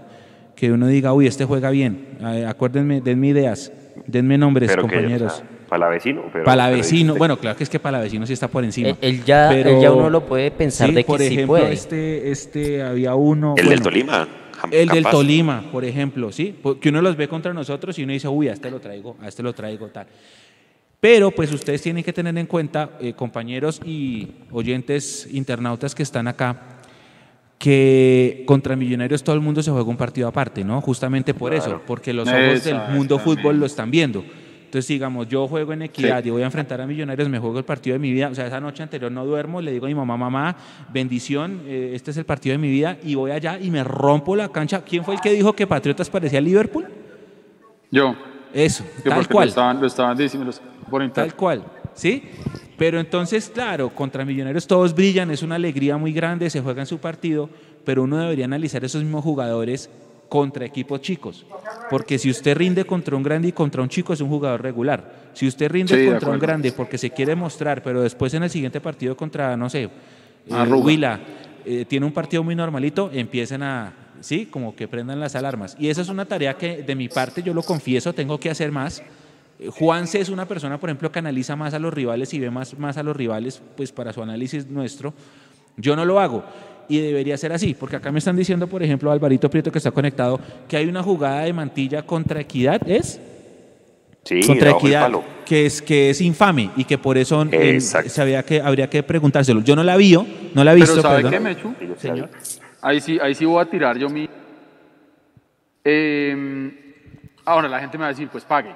que uno diga, uy, este juega bien. Acuérdenme, denme ideas, denme nombres, Pero compañeros. Palavecino. Pero, Palavecino, pero bueno, claro que es que Palavecino sí está por encima. Él- él ya- él ya uno lo puede pensar Sí, de que por sí ejemplo, puede. Este, este había uno. El del Tolima. El del. Tolima, por ejemplo, sí, que uno los ve contra nosotros y uno dice, uy, a este lo traigo, a este lo traigo, tal. Pero pues ustedes tienen que tener en cuenta, eh, compañeros y oyentes internautas que están acá, que contra Millonarios todo el mundo se juega un partido aparte, ¿no? Justamente por eso, porque los ojos del mundo fútbol lo están viendo. Entonces, digamos, yo juego en equidad y voy a enfrentar a Millonarios, me juego el partido de mi vida. O sea, esa noche anterior no duermo, le digo a mi mamá, mamá, bendición, eh, este es el partido de mi vida, y voy allá y me rompo la cancha. ¿Quién fue el que dijo que Patriotas parecía Liverpool? Yo. Eso, Yo tal porque cual. Lo estaban, lo estaban diciendo por. Tal cual, ¿sí? Pero entonces, claro, contra Millonarios todos brillan, es una alegría muy grande, se juega en su partido, pero uno debería analizar esos mismos jugadores contra equipos chicos. Porque si usted rinde contra un grande y contra un chico, es un jugador regular. Si usted rinde Sí, contra un grande porque se quiere mostrar, pero después en el siguiente partido contra, no sé, eh. Huila, eh, tiene un partido muy normalito, empiecen a, sí, como que prendan las alarmas. Y esa es una tarea que de mi parte, yo lo confieso, tengo que hacer más. Eh, Juanse es una persona, por ejemplo, que analiza más a los rivales y ve más, más a los rivales, pues para su análisis nuestro. Yo no lo hago y debería ser así, porque acá me están diciendo, por ejemplo, Alvarito Prieto que está conectado, que hay una jugada de mantilla contra Equidad, ¿es? Sí, contra Equidad, que es, que es infame y que por eso eh, sabía que habría que preguntárselo. Yo no la vi, no la he visto. Pero ¿sabe perdón. qué, Mechu? Señor. Ahí sí, ahí sí voy a tirar yo mi... Eh, ahora la gente me va a decir, pues pague.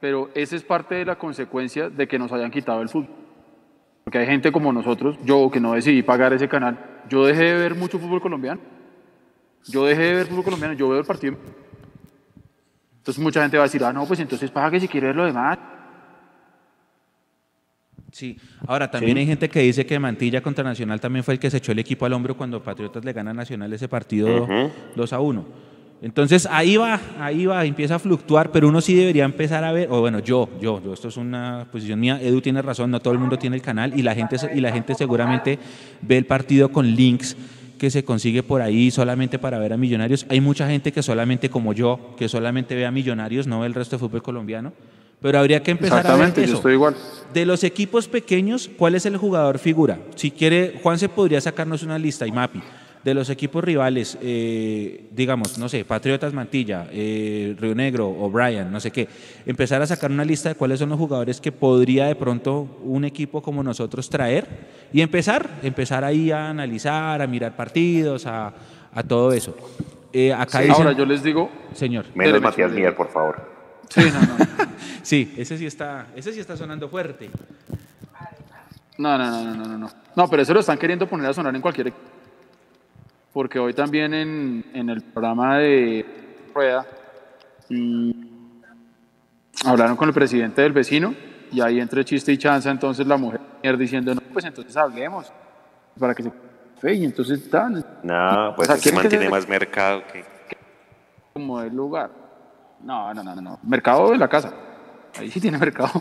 Pero esa es parte de la consecuencia de que nos hayan quitado el fútbol. Porque hay gente como nosotros, yo que no decidí pagar ese canal, yo dejé de ver mucho fútbol colombiano. Yo dejé de ver fútbol colombiano, yo veo el partido. Entonces mucha gente va a decir, ah, no, pues entonces pague si quiere ver lo demás. Sí, ahora también Sí. hay gente que dice que Mantilla contra Nacional también fue el que se echó el equipo al hombro cuando Patriotas le gana a Nacional ese partido Ujú. 2 a 1. Entonces ahí va, ahí va, empieza a fluctuar, pero uno sí debería empezar a ver, o bueno, yo, yo, yo, esto es una posición mía, Edu tiene razón, no todo el mundo tiene el canal y la gente, y la gente seguramente ve el partido con links que se consigue por ahí solamente para ver a Millonarios. Hay mucha gente que solamente como yo, que solamente ve a Millonarios, no ve el resto de fútbol colombiano, pero habría que empezar a ver Exactamente, yo eso. estoy igual. De los equipos pequeños, ¿cuál es el jugador figura? Si quiere, Juan se podría sacarnos una lista y Mapi. De los equipos rivales, eh, digamos, no sé, Patriotas Mantilla, eh, Río Negro, O'Brien, no sé qué, empezar a sacar una lista de cuáles son los jugadores que podría de pronto un equipo como nosotros traer y empezar, empezar ahí a analizar, a mirar partidos, a, a todo eso. Eh, acá Sí. dicen- Ahora yo les digo, Señor. Menos Dele, Matías Mier, por favor. Sí, no, no. *laughs* Sí, ese sí está, ese sí está sonando fuerte. No, no, no, no, no, no, no. No, pero eso lo están queriendo poner a sonar en cualquier equipo. Porque hoy también en, en el programa de Rueda hablaron con el presidente del vecino y ahí entre chiste y chanza entonces la mujer diciendo, no, pues entonces hablemos para que se fe y entonces tal, No, pues O sea, ese ¿quieren man que tiene se- más mercado que... como el lugar. No, no, no, no. Mercado de la casa. Ahí sí tiene mercado. *laughs*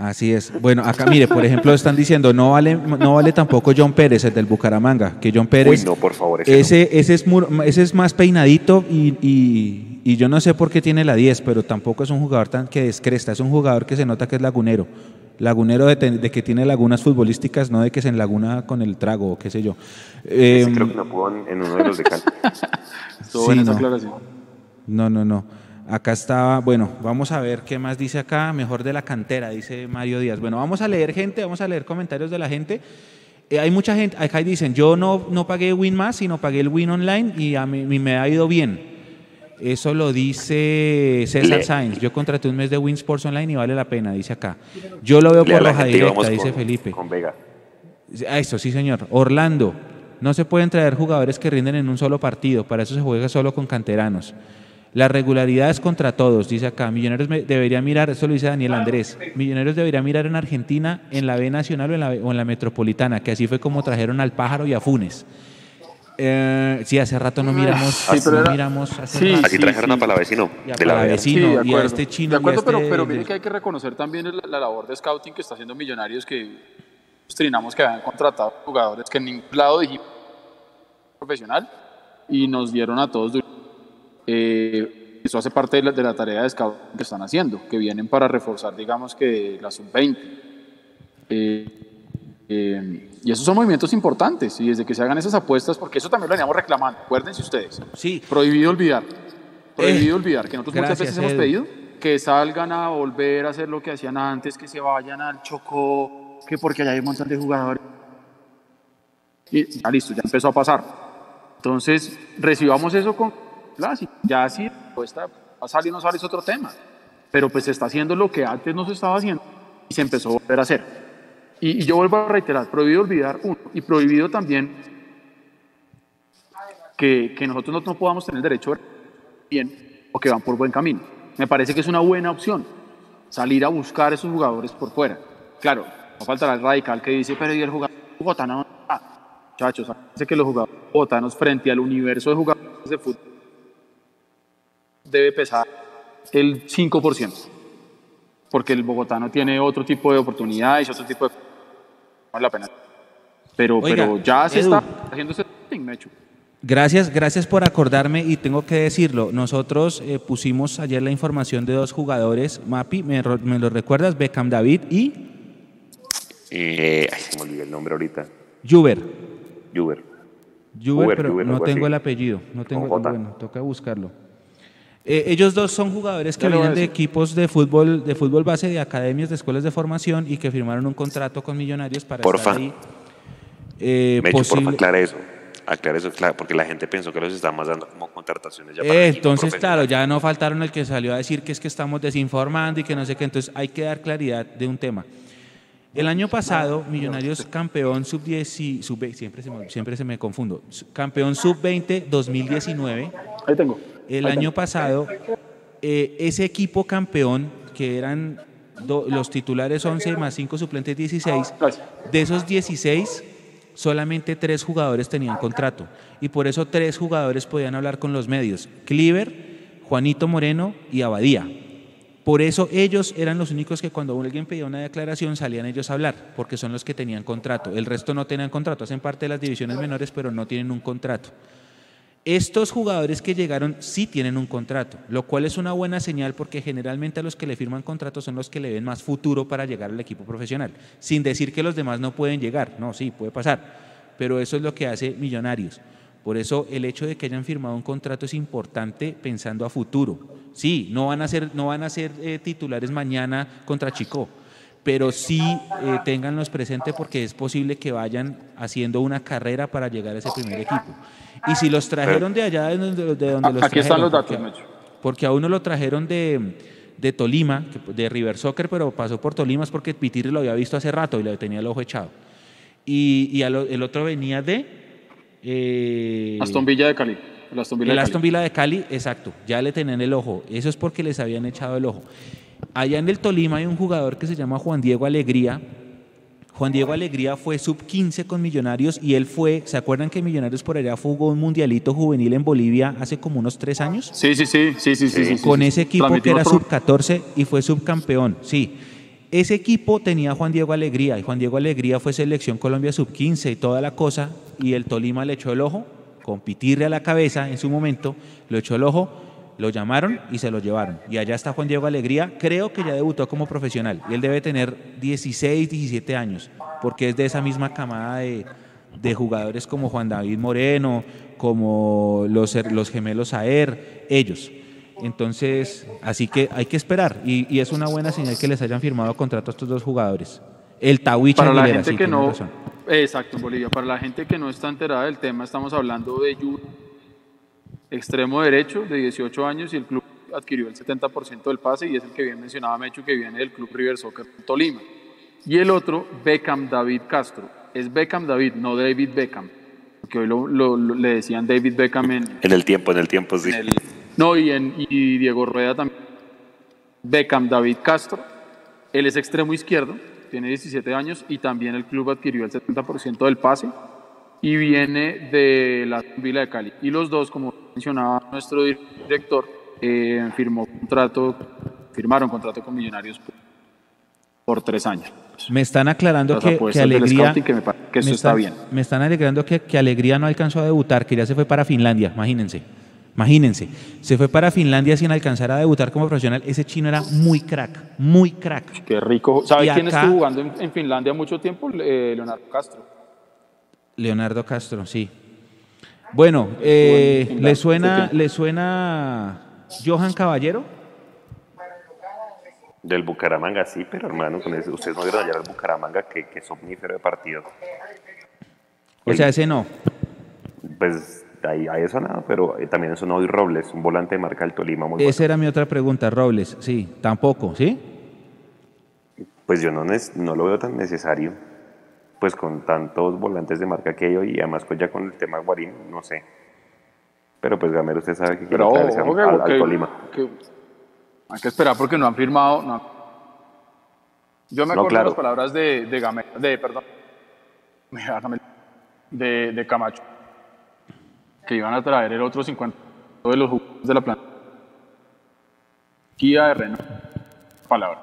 Así es. Bueno, acá mire, por ejemplo, están diciendo, no vale, no vale tampoco John Pérez, el del Bucaramanga, que John Pérez, Uy, no, por favor, ese ese, ese, es, ese es más peinadito y, y- y yo no sé por qué tiene la 10, pero tampoco es un jugador tan que descresta, es un jugador que se nota que es lagunero. Lagunero de, de que tiene lagunas futbolísticas, no de que se enlaguna con el trago o qué sé yo. Ese Em, creo que no pudo en, en uno de los de Cali. *laughs* Estuvo Sí, no. aclaración. No, no, no. Acá estaba, bueno, vamos a ver qué más dice acá, mejor de la cantera, dice Mario Díaz. Bueno, vamos a leer gente, vamos a leer comentarios de la gente. Eh, hay mucha gente, acá dicen, yo no, no pagué Win más, sino pagué el Win Online y a mí, me ha ido bien. Eso lo dice César Sainz. Yo contraté un mes de Win Sports Online y vale la pena, dice acá. Yo lo veo por roja directa, dice con- Felipe. Con Vega. Ah, Eso, sí, señor. Orlando. No se pueden traer jugadores que rinden en un solo partido. Para eso se juega solo con canteranos. La regularidad es contra todos, dice acá. Millonarios debería mirar, esto lo dice Daniel Andrés. Millonarios debería mirar en Argentina, en la B Nacional o en la, B- o en la Metropolitana, que así fue como trajeron al pájaro y a Funes. Eh, sí, hace rato no miramos, Sí, pero no era- miramos hace Sí, rato. Aquí trajeron a Palavecino, Y a. Palavecino. Sí, de y a este chino De acuerdo, a este pero, pero mire que hay que reconocer también la, la labor de scouting que está haciendo Millonarios, que trinamos que habían contratado jugadores que en ningún lado dijimos profesional y nos dieron a todos. Eh, eso hace parte de la, de la tarea de scouting que están haciendo, que vienen para reforzar, digamos que la sub-20. Eh, eh, y esos son movimientos importantes y desde que se hagan esas apuestas, porque eso también lo veníamos reclamando, acuérdense ustedes. Sí. Prohibido olvidar. Prohibido olvidar que nosotros muchas veces hemos pedido que salgan a volver a hacer lo que hacían antes, que se vayan al Chocó, que porque allá hay un montón de jugadores. Y ya listo, ya empezó a pasar. Entonces, recibamos eso con Ya si está, va a salir no sale es otro tema. Pero pues se está haciendo lo que antes no se estaba haciendo y se empezó a volver a hacer. Y, yo vuelvo a reiterar, prohibido olvidar uno y prohibido también que, que nosotros no, no podamos tener derecho a bien o que van por buen camino. Me parece que es una buena opción salir a buscar esos jugadores por fuera. Claro, no faltará el radical que dice, pero ¿y el jugador bogotano? Ah, muchachos, que los jugadores bogotanos frente al universo de jugadores de fútbol debe pesar el 5%, porque el bogotano tiene otro tipo de oportunidades, otro tipo de... Vale la pena. Pero, Oiga, pero ya se Edu. está haciendo ese thing, Mechu. Gracias, gracias por acordarme y tengo que decirlo. Nosotros eh, pusimos ayer la información de dos jugadores. Mapi, ¿me, lo recuerdas? Beckham David y Eh, ay, se me olvidó el nombre ahorita. Juber. Juber. Juber, Uber, pero Uber, no tengo así. el apellido. No tengo, bueno, toca buscarlo. Eh, ellos dos son jugadores que vienen de equipos de fútbol, de fútbol base, de academias, de escuelas de formación y que firmaron un contrato con Millonarios para Porfa. estar ahí. Eh, Mecho, posible- porfa, aclare eso. Aclare eso, claro, porque la gente pensó que los estamos dando como contrataciones ya para Eh, entonces, claro, ya no faltaron el que salió a decir que es que estamos desinformando y que no sé qué. Entonces, hay que dar claridad de un tema. El año pasado, Millonarios campeón sub-10, y- sub siempre, se me, siempre se me confundo, campeón sub-20 2019. Ahí tengo. El año pasado, eh, ese equipo campeón, que eran do- los titulares 11 más 5 suplentes 16, de esos 16, solamente tres jugadores tenían contrato. Y por eso tres jugadores podían hablar con los medios. Cliver, Juanito Moreno y Abadía. Por eso ellos eran los únicos que cuando alguien pedía una declaración salían ellos a hablar, porque son los que tenían contrato. El resto no tenían contrato, hacen parte de las divisiones menores, pero no tienen un contrato. Estos jugadores que llegaron sí tienen un contrato, lo cual es una buena señal porque generalmente a los que le firman contrato son los que le ven más futuro para llegar al equipo profesional, sin decir que los demás no pueden llegar, no, sí, puede pasar, pero eso es lo que hace Millonarios. Por eso el hecho de que hayan firmado un contrato es importante pensando a futuro. Sí, no van a ser, no van a ser eh, titulares mañana contra Chico, pero sí eh, ténganlos presente porque es posible que vayan haciendo una carrera para llegar a ese primer equipo. Y si los trajeron de allá de donde, de donde los Aquí están trajeron, los datos, porque- porque a uno lo trajeron de, de Tolima, de River Soccer, pero pasó por Tolima es porque Pitirri lo había visto hace rato y le tenía el ojo echado. Y, y el otro venía de... eh, Aston Villa de Cali. El Aston Villa el de Aston Cali. Villa de Cali, exacto, ya le tenían el ojo. Eso es porque les habían echado el ojo. Allá en el Tolima hay un jugador que se llama Juan Diego Alegría. Juan Diego Alegría fue sub 15 con Millonarios y él fue, ¿se acuerdan que Millonarios por allá jugó un mundialito juvenil en Bolivia hace como unos tres años? Sí, sí, sí, sí, sí, sí, Con sí. ese equipo que era sub 14 y fue subcampeón, sí. Ese equipo tenía a Juan Diego Alegría y Juan Diego Alegría fue selección Colombia sub 15 y toda la cosa y el Tolima le echó el ojo, con Pitirre a la cabeza en su momento, lo echó el ojo, lo llamaron y se lo llevaron. Y allá está Juan Diego Alegría, creo que ya debutó como profesional y él debe tener 16, 17 años, porque es de esa misma camada de, de jugadores como Juan David Moreno, como los, los gemelos Aer, ellos. Entonces, así que hay que esperar y, y es una buena señal que les hayan firmado contrato a estos dos jugadores. El Tawicha Para la Aguilera, gente sí, que no, razón. exacto, en Bolivia, para la gente que no está enterada del tema, estamos hablando de Yu, extremo derecho de 18 años y el club adquirió el 70% del pase y es el que bien mencionaba Mecho que viene del club River Soccer Tolima. Y el otro, Beckham David Castro. Es Beckham David, no David Beckham. Porque hoy lo, lo- lo- le decían David Beckham en, En el tiempo, en el tiempo, sí. el- No, y, en, y Diego Rueda también. Beckham David Castro. Él es extremo izquierdo, tiene 17 años y también el club adquirió el 70% del pase y viene de la Vila de Cali. Y los dos, como mencionaba nuestro director, eh, firmó contrato, firmaron contrato con Millonarios por, por tres años. Me están aclarando que, Alegría. que me que eso está bien. Me están alegrando que, que Alegría no alcanzó a debutar, que ya se fue para Finlandia, imagínense. Imagínense. Se fue para Finlandia sin alcanzar a debutar como profesional. Ese chino era muy crack, muy crack. Qué rico. ¿Sabe Y quién acá- estuvo jugando en, en Finlandia mucho tiempo? Eh, Leonardo Castro. Leonardo Castro, sí. Bueno, eh, ¿le suena. ¿le suena Johan Caballero? Del Bucaramanga, sí, pero hermano, con ese- ustedes no vieron ayer al Bucaramanga, que, que es omnífero de partido. O sea, ese no. Pues ahí, ahí eso nada, pero eh, también eso no hoy Robles, un volante de marca del Tolima muy Esa era mi otra pregunta, Robles. Sí, tampoco, ¿sí? Pues yo no, no lo veo tan necesario, pues con tantos volantes de marca que hay hoy y además pues ya con el tema Guarín, no sé. Pero pues Gamero, usted sabe que quiere ojo, al, que- al Tolima. hay que esperar porque no han firmado. no Yo me No, acuerdo claro. las palabras de, de Game- de perdón, de, de Camacho, que iban a traer el otro 50 de los jugadores de la planta. Kia de Renault. Palabra.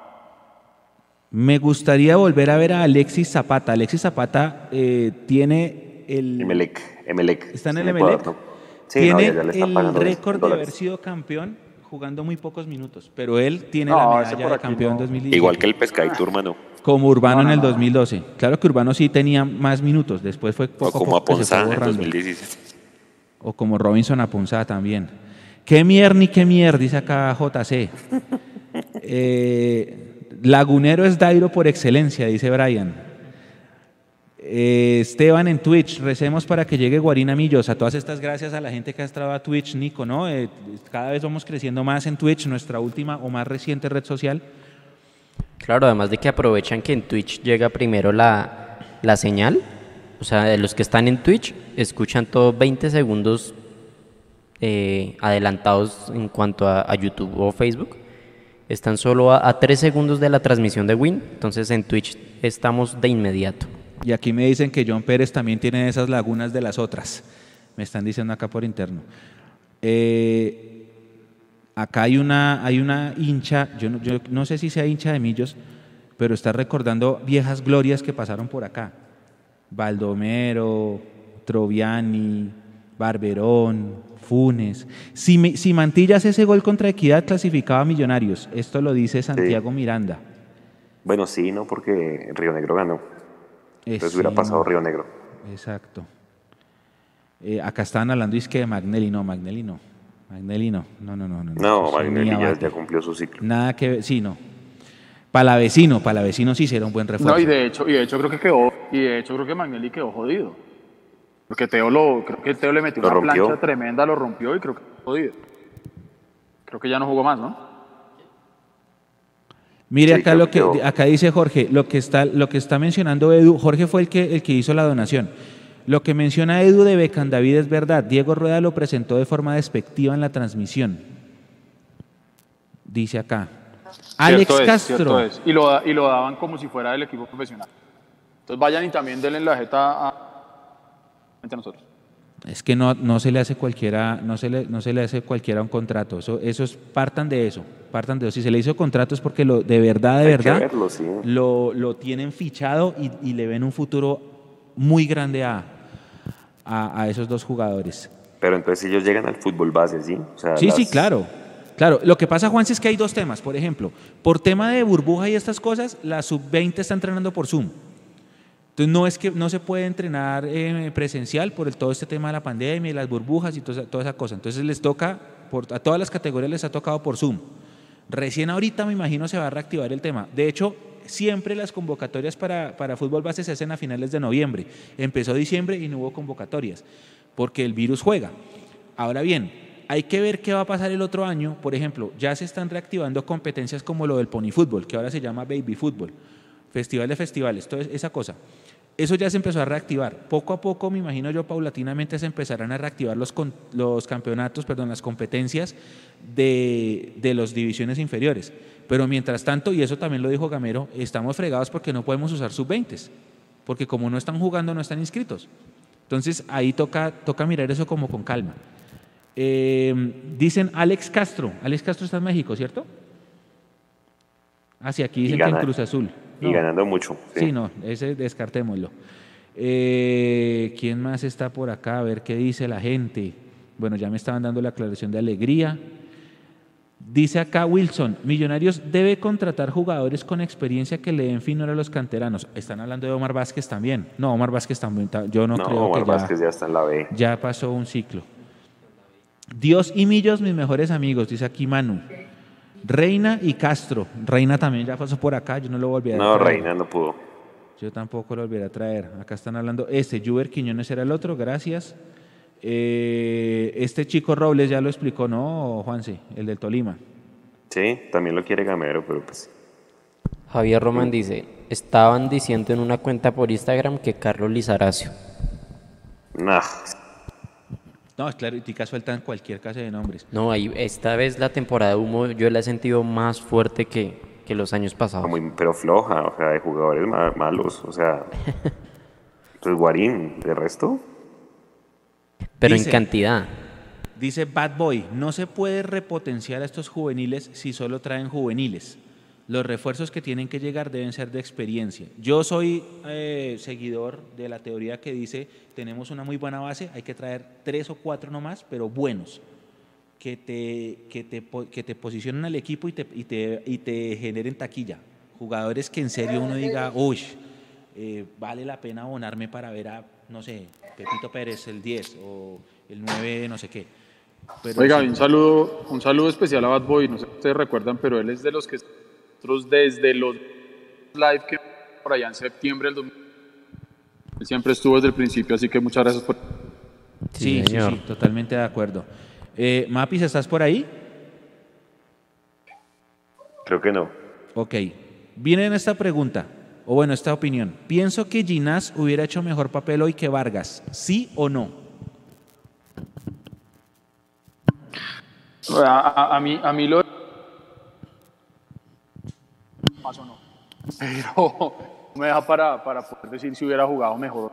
Me gustaría volver a ver a Alexis Zapata. Alexis Zapata eh, tiene el... Emelec, Emelec. ¿Está en el Emelec? ¿no? Sí, no, tiene ya- ya le están el en récord de haber sido campeón jugando muy pocos minutos, pero él tiene No, la medalla por de campeón no. 2017. Igual que el Pescadito, hermano. Como Urbano No, no, en el no. 2012. Claro que Urbano sí tenía más minutos, después fue O poco a como poco Aponzá en borrando. 2017. O como Robinson Apunzada también. Qué mierda ni qué mierda, dice acá JC. *laughs* Eh, Lagunero es Dairo por excelencia, dice Brian. Eh, Esteban en Twitch, recemos para que llegue Guarina Millos. A todas estas gracias a la gente que ha estado a Twitch, Nico, ¿no? Eh, cada vez vamos creciendo más en Twitch, nuestra última o más reciente red social. Claro, además de que aprovechan que en Twitch llega primero la, la señal. O sea, de los que están en Twitch, escuchan todo 20 segundos eh, adelantados en cuanto a YouTube o Facebook. Están solo a, a 3 segundos de la transmisión de Win. Entonces en Twitch estamos de inmediato. Y aquí me dicen que John Pérez también tiene esas lagunas de las otras. Me están diciendo acá por interno. Eh, acá hay una, hay una hincha, yo no, yo no sé si sea hincha de Millos, pero está recordando viejas glorias que pasaron por acá. Baldomero, Troviani, Barberón, Funes. Si, mi- si Mantilla hace ese gol contra Equidad, clasificaba a Millonarios. Esto lo dice Santiago Miranda. Bueno, sí, ¿no? Porque Río Negro ganó. Entonces hubiera pasado. Río Negro. Exacto. Eh, acá estaban hablando, es que de Magnelli, no, Magnelli no. Magnelli no, no, no, no. No, No, Magnelli ya cumplió su ciclo. Nada que ver, sí, no. Palavecino, Palavecino sí será un buen refuerzo. No, y de hecho, y de hecho creo que quedó, y de hecho creo que Magnelli quedó jodido. Porque Teo lo, creo que Teo le metió Lo una rompió. plancha tremenda, lo rompió y creo que jodido. Creo que ya no jugó más, ¿no? Mire Sí, acá lo que acá dice Jorge, lo que está lo que está mencionando Edu, Jorge fue el que el que hizo la donación. Lo que menciona Edu de Becan David es verdad. Diego Rueda lo presentó de forma despectiva en la transmisión. Dice acá. Alex es, Castro. Y, lo, y lo daban como si fuera del equipo profesional. Entonces vayan y también denle la jeta a, nosotros. Es que no, no se le hace cualquiera, no se le, no se le hace cualquiera un contrato. Eso, eso es, partan de eso, partan de eso. Si se le hizo contrato es porque lo, de verdad, de Hay verdad, verlo, sí. lo, lo tienen fichado y, y le ven un futuro muy grande a, a, a esos dos jugadores. Pero entonces ellos llegan al fútbol base, ¿sí? O sea, Sí, sí, claro. Claro, lo que pasa, Juan, es que hay dos temas. Por ejemplo, por tema de burbuja y estas cosas, la sub-20 está entrenando por Zoom. Entonces no es que no se puede entrenar eh, presencial por todo este tema de la pandemia y las burbujas y toda, esa- cosa. Entonces les toca, a todas las categorías les ha tocado por Zoom. Recién ahorita me imagino se va a reactivar el tema. De hecho, siempre las convocatorias para, para fútbol base se hacen a finales de noviembre. Empezó diciembre y no hubo convocatorias, porque el virus juega. Ahora bien, hay que ver qué va a pasar el otro año. Por ejemplo, ya se están reactivando competencias como lo del pony fútbol, que ahora se llama baby fútbol, festival de festivales, toda esa cosa. Eso ya se empezó a reactivar. Poco a poco, me imagino yo, paulatinamente se empezarán a reactivar los, los campeonatos, perdón, las competencias de, de las divisiones inferiores. Pero mientras tanto, y eso también lo dijo Gamero, estamos fregados porque no podemos usar sub-20, porque como no están jugando, no están inscritos. Entonces ahí toca, toca mirar eso como con calma. Eh, dicen Alex Castro. Alex Castro está en México, ¿cierto? Hacia aquí Y dicen que en Cruz Azul. Y ganando mucho. Sí, no, ese descartémoslo. Eh, ¿Quién más está por acá? A ver qué dice la gente. Bueno, ya me estaban dando la aclaración de alegría. Dice acá Wilson, Millonarios debe contratar jugadores con experiencia que le den finor a los canteranos. Están hablando de Omar Vázquez también. No, Omar Vázquez también. ta- Yo no, No, creo Omar que ya, Vázquez ya está en la B. ya pasó un ciclo. Dios y Millos, mis mejores amigos, dice aquí Manu. Reina y Castro. Reina también ya pasó por acá, yo no lo volví a No, traer. Reina no pudo. Yo tampoco lo volveré a traer. Acá están hablando. Este, Juber Quiñones era el otro, gracias. Eh, este chico Robles ya lo explicó, ¿no, Juanse? El del Tolima. Sí, también lo quiere Gamero, pero pues. Javier Román dice, estaban diciendo en una cuenta por Instagram que Carlos Lizaracio. Nah. No, es claro, y tica sueltan cualquier clase de nombres. No, ahí, esta vez la temporada de humo yo la he sentido más fuerte que, que los años pasados. Muy, pero floja, o sea, de jugadores ma- malos. O sea. *laughs* Pues Guarín, de resto. Pero Dice- en cantidad. Dice Bad Boy, no se puede repotenciar a estos juveniles si solo traen juveniles. Los refuerzos que tienen que llegar deben ser de experiencia. Yo soy eh, seguidor de la teoría que dice, tenemos una muy buena base, hay que traer tres o cuatro nomás, pero buenos, que te, que te, que te posicionen al equipo y te, y, te, y te generen taquilla. Jugadores que en serio uno diga, uy, eh, vale la pena abonarme para ver a, no sé, Pepito Pérez, el 10, o el 9, no sé qué. Pero Oiga, sí, un saludo, un saludo especial a Bad Boy, no sé si ustedes recuerdan, pero él es de los que nosotros desde los live que por allá en septiembre del 2000, él siempre estuvo desde el principio, así que muchas gracias por... Sí, sí, sí, totalmente de acuerdo. Eh, Mapis, ¿estás por ahí? Creo que no. Ok. Viene en esta pregunta, o bueno, esta opinión. Pienso que Ginás hubiera hecho mejor papel hoy que Vargas. ¿Sí o no? A, a- a mí, a mí lo... Más o no. *laughs* Pero no me deja para, para poder decir si hubiera jugado mejor.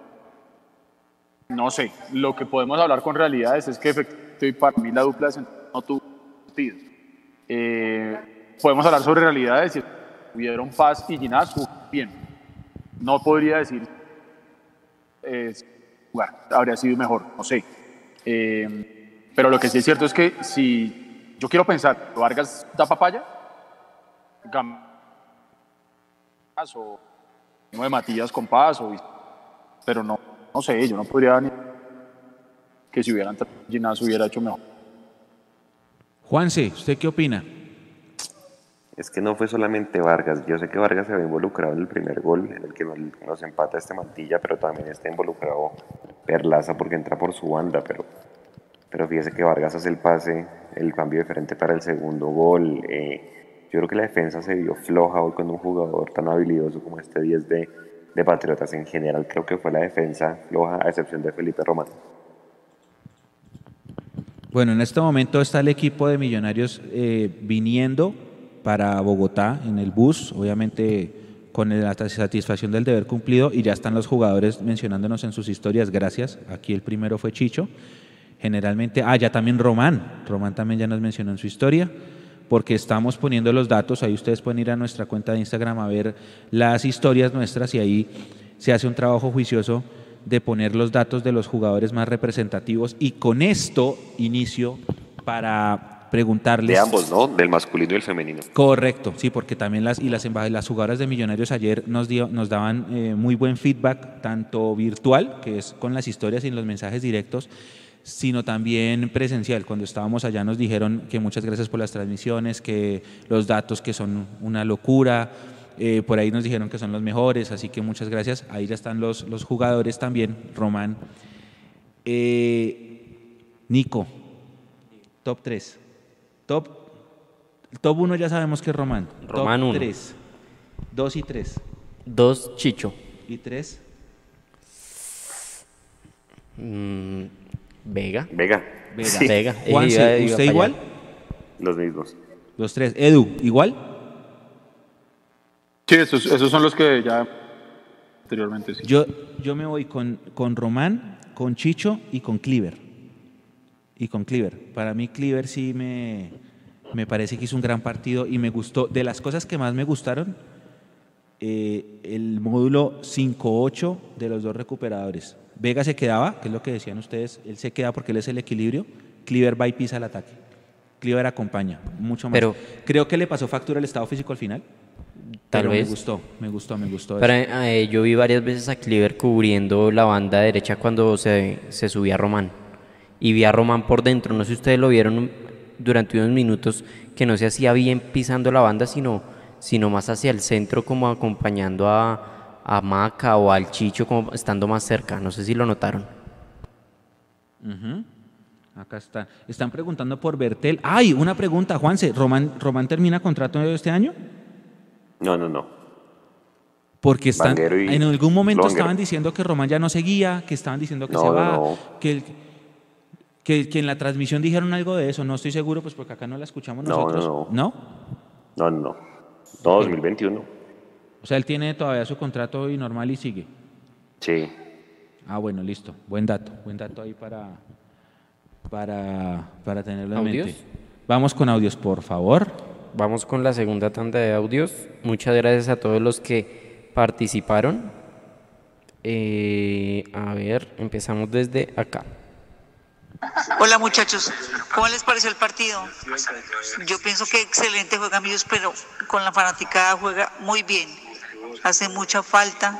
No sé, lo que podemos hablar con realidades es que efectivamente para mí la dupla no tuvo sentido. Eh, podemos hablar sobre realidades y hubieron Paz y Ginás bien. No podría decir eh, jugar, habría sido mejor, no sé. Eh, pero lo que sí es cierto es que si yo quiero pensar, Vargas da papaya, Gam o uno de Matías con Paz, o- pero no, no sé, yo no podría ni que si hubieran Ginás hubiera hecho mejor. Juanse, ¿usted qué opina? Es que no fue solamente Vargas. Yo sé que Vargas se había involucrado en el primer gol, en el que nos, nos empata este Mantilla, pero también está involucrado Perlaza porque entra por su banda. Pero, pero fíjese que Vargas hace el pase, el cambio diferente para el segundo gol. eh, yo creo que la defensa se vio floja hoy con un jugador tan habilidoso como este 10 de, de Patriotas. En general, creo que fue la defensa floja, a excepción de Felipe Román. Bueno, en este momento está el equipo de Millonarios eh, viniendo para Bogotá en el bus, obviamente con la satisfacción del deber cumplido y ya están los jugadores mencionándonos en sus historias, gracias. Aquí el primero fue Chicho. Generalmente, ah, ya también Román. Román también ya nos mencionó en su historia, porque estamos poniendo los datos, ahí ustedes pueden ir a nuestra cuenta de Instagram a ver las historias nuestras y ahí se hace un trabajo juicioso de poner los datos de los jugadores más representativos y con esto inicio para preguntarles De ambos, ¿no? Del masculino y el femenino. Correcto, sí, porque también las y las las jugadoras de Millonarios ayer nos dio, nos daban eh, muy buen feedback tanto virtual, que es con las historias y los mensajes directos, sino también presencial. Cuando estábamos allá nos dijeron que muchas gracias por las transmisiones, que los datos que son una locura, eh, por ahí nos dijeron que son los mejores, así que muchas gracias. Ahí ya están los, los jugadores también, Román. Eh, Nico, top 3. Top, top 1 ya sabemos que es Román. Román top uno. 3. 2 y 3. Dos, Chicho. ¿Y 3? Mm, Vega. Vega. Vega. Sí. Vega. *laughs* Juanse, Iba- iba ¿usted igual? Los mismos. Los tres. Edu, ¿igual? Sí, esos, esos son los que ya anteriormente sí. Yo, yo me voy con, con Román, con Chicho y con Cleaver. Y con Cleaver. Para mí Cleaver sí me, me parece que hizo un gran partido y me gustó. De las cosas que más me gustaron, eh, el módulo 5-8 de los dos recuperadores. Vega se quedaba, que es lo que decían ustedes, él se queda porque él es el equilibrio. Cleaver va y pisa el ataque. Cleaver acompaña, mucho más. Pero- Creo que le pasó factura el estado físico al final. Tal pero vez. Me gustó, me gustó, me gustó. Pero eh, yo vi varias veces a Cleaver cubriendo la banda derecha cuando se, se subía Román. Y vi a Román por dentro. No sé si ustedes lo vieron durante unos minutos que no se hacía bien pisando la banda, sino, sino más hacia el centro, como acompañando a, a Maca o al Chicho, como estando más cerca. No sé si lo notaron. Acá está. Están preguntando por Bertel. ¡Ay! Una pregunta, Juanse. ¿Román, ¿Román termina contrato este año? No, no, no. Porque están, en algún momento Longer. estaban diciendo que Román ya no seguía, que estaban diciendo que No, se no, va, no. Que, el- que, que en la transmisión dijeron algo de eso. No estoy seguro, pues porque acá no la escuchamos No, nosotros. no, ¿No? No, no, no. No, 2021. O sea, él tiene todavía su contrato y normal y sigue. Sí. Ah, bueno, listo. Buen dato. Buen dato ahí para, para, para tenerlo en ¿Audios? mente. Vamos con audios, por favor. Vamos con la segunda tanda de audios. Muchas gracias a todos los que participaron. Eh, a ver, empezamos desde acá. Hola muchachos, ¿cómo les pareció el partido? Yo pienso que excelente juega Millos, pero con la fanaticada juega muy bien. Hace mucha falta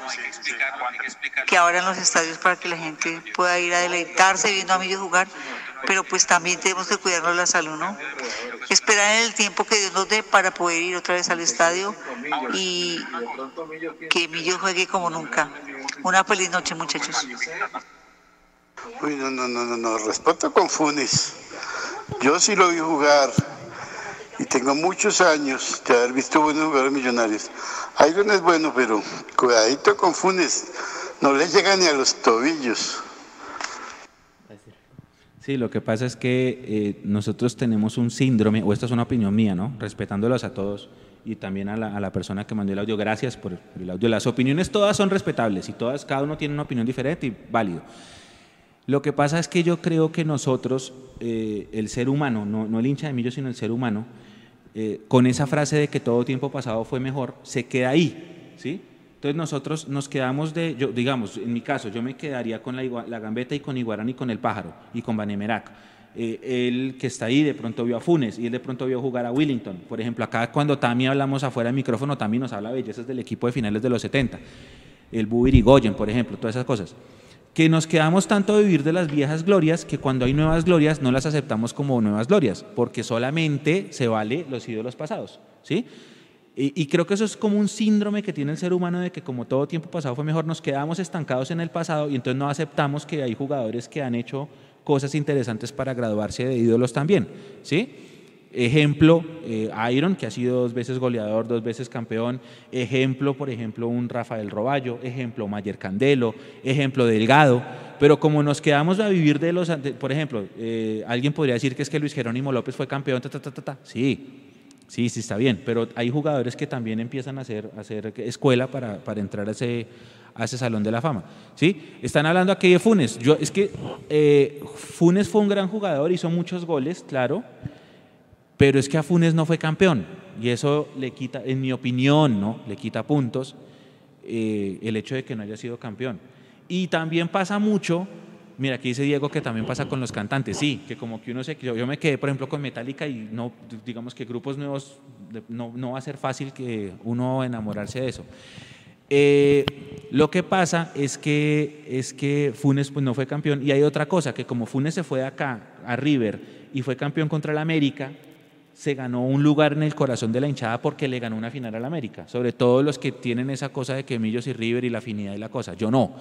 que abran los estadios para que la gente pueda ir a deleitarse viendo a Millos jugar, pero pues también tenemos que cuidarnos la salud, ¿no? Esperar en el tiempo que Dios nos dé para poder ir otra vez al estadio y que Millos juegue como nunca. Una feliz noche muchachos. Uy, no, no, no, no, no, respeto con Funes. Yo sí lo vi jugar y tengo muchos años de haber visto buenos jugadores millonarios. Iron es bueno, pero cuidadito con Funes, no le llega ni a los tobillos. Sí, lo que pasa es que eh, nosotros tenemos un síndrome, o esta es una opinión mía, ¿no? Respetándolos a todos y también a la, a la persona que mandó el audio. Gracias por el audio. Las opiniones todas son respetables y todas, cada uno tiene una opinión diferente y válido. Lo que pasa es que yo creo que nosotros, eh, el ser humano, no, no el hincha de millos, sino el ser humano, eh, con esa frase de que todo tiempo pasado fue mejor, se queda ahí, ¿sí? Entonces nosotros nos quedamos de, yo, digamos, en mi caso, yo me quedaría con la, gambeta y con Iguarán y con el pájaro y con Banemerac. Eh, él que está ahí de pronto vio a Funes y él de pronto vio jugar a Willington. Por ejemplo, acá cuando Tami hablamos afuera del micrófono, Tami nos habla bellezas del equipo de finales de los 70. El Bubir y Goyen, por ejemplo, todas esas cosas que nos quedamos tanto de vivir de las viejas glorias que cuando hay nuevas glorias no las aceptamos como nuevas glorias, porque solamente se vale los ídolos pasados, ¿sí? Y, y creo que eso es como un síndrome que tiene el ser humano de que como todo tiempo pasado fue mejor, nos quedamos estancados en el pasado y entonces no aceptamos que hay jugadores que han hecho cosas interesantes para graduarse de ídolos también, ¿sí? Ejemplo, eh, Iron, que ha sido dos veces goleador, dos veces campeón. Ejemplo, por ejemplo, un Rafael Roballo. Ejemplo, Mayer Candelo. Ejemplo, Delgado. Pero como nos quedamos a vivir de los... Por ejemplo, eh, alguien podría decir que es que Luis Jerónimo López fue campeón, ta, ta, ta. Sí, sí, sí está bien. Pero hay jugadores que también empiezan a hacer, a hacer escuela para, para entrar a ese, a ese salón de la fama. ¿sí? Están hablando aquí de Funes. Yo, es que eh, Funes fue un gran jugador, hizo muchos goles, claro. Pero es que a Funes no fue campeón y eso le quita, en mi opinión, ¿no? Le quita puntos eh, el hecho de que no haya sido campeón. Y también pasa mucho, mira, aquí dice Diego que también pasa con los cantantes, sí, que como que uno se, yo, me quedé, por ejemplo, con Metallica y no, digamos que grupos nuevos, no, no va a ser fácil que uno enamorarse de eso. Eh, lo que pasa es que, es que Funes pues, no fue campeón y hay otra cosa, que como Funes se fue acá a River y fue campeón contra el América, se ganó un lugar en el corazón de la hinchada porque le ganó una final al América. Sobre todo los que tienen esa cosa de que Millos y River y la afinidad y la cosa. Yo no.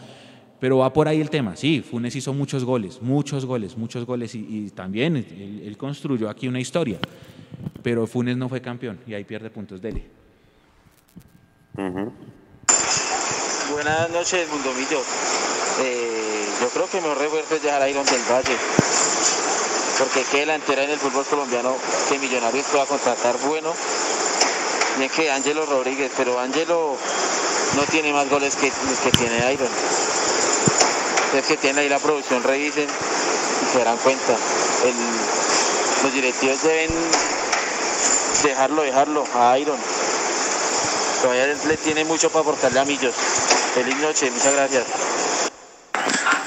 Pero va por ahí el tema. Sí, Funes hizo muchos goles, muchos goles, muchos goles. Y, y también él, él construyó aquí una historia. Pero Funes no fue campeón y ahí pierde puntos. Dele. Buenas noches, Mundomillo. Eh, Yo creo que mejor refuerzo es dejar a Iron del Valle. Porque qué delantera en el fútbol colombiano que Millonarios pueda contratar bueno. Es que Ángelo Rodríguez, pero Ángelo no tiene más goles que que tiene Iron. Es que tiene ahí la producción, revisen y se darán cuenta. Los directivos deben dejarlo, dejarlo a Iron. Todavía le tiene mucho para aportarle a Millos. Feliz noche, muchas gracias.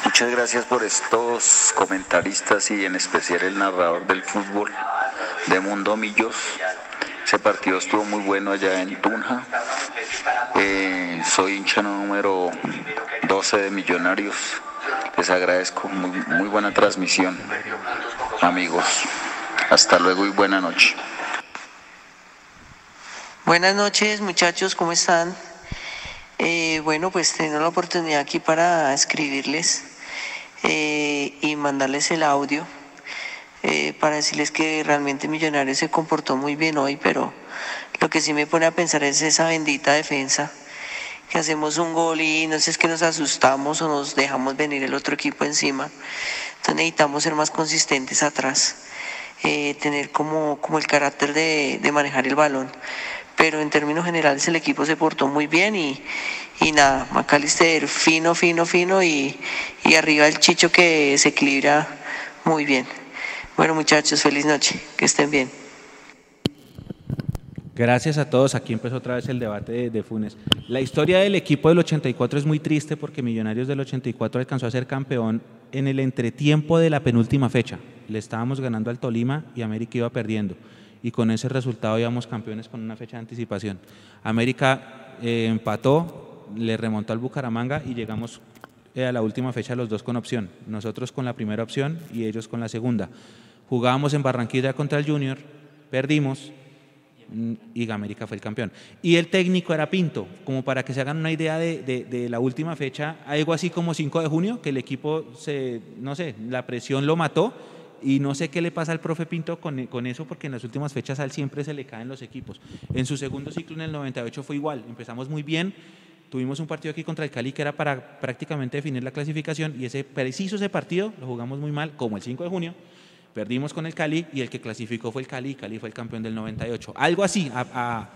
Muchas gracias por estos comentaristas y en especial el narrador del fútbol de Mundo Millos. Ese partido estuvo muy bueno allá en Tunja. Eh, soy hincha número 12 de Millonarios. Les agradezco. Muy, muy buena transmisión, amigos. Hasta luego y buena noche. Buenas noches muchachos, ¿cómo están? Eh, bueno, pues tengo la oportunidad aquí para escribirles eh, y mandarles el audio eh, para decirles que realmente Millonarios se comportó muy bien hoy, pero lo que sí me pone a pensar es esa bendita defensa, que hacemos un gol y no sé es que nos asustamos o nos dejamos venir el otro equipo encima. Entonces necesitamos ser más consistentes atrás, eh, tener como, como el carácter de manejar el balón pero en términos generales el equipo se portó muy bien y, y nada, Macalister fino, fino, fino y, y arriba el Chicho que se equilibra muy bien. Bueno muchachos, feliz noche, que estén bien. Gracias a todos. Aquí empezó otra vez el debate de, de Funes. La historia del equipo del 84 es muy triste porque Millonarios del 84 alcanzó a ser campeón en el entretiempo de la penúltima fecha. Le estábamos ganando al Tolima y América iba perdiendo. Y con ese resultado íbamos campeones con una fecha de anticipación. América eh, empató, le remontó al Bucaramanga y llegamos eh, a la última fecha los dos con opción. Nosotros con la primera opción y ellos con la segunda. Jugábamos en Barranquilla contra el Junior, perdimos, Mm, y América fue el campeón. Y el técnico era Pinto, como para que se hagan una idea de, de- de la última fecha, algo así como 5 de junio, que el equipo se, no sé, la presión lo mató y no sé qué le pasa al profe Pinto con, con eso, porque en las últimas fechas a él siempre se le caen los equipos. En su segundo ciclo en el 98 fue igual, empezamos muy bien, tuvimos un partido aquí contra el Cali que era para prácticamente definir la clasificación y ese preciso ese partido lo jugamos muy mal, como el 5 de junio. Perdimos con el Cali y el que clasificó fue el Cali Cali fue el campeón del 98. Algo así, a-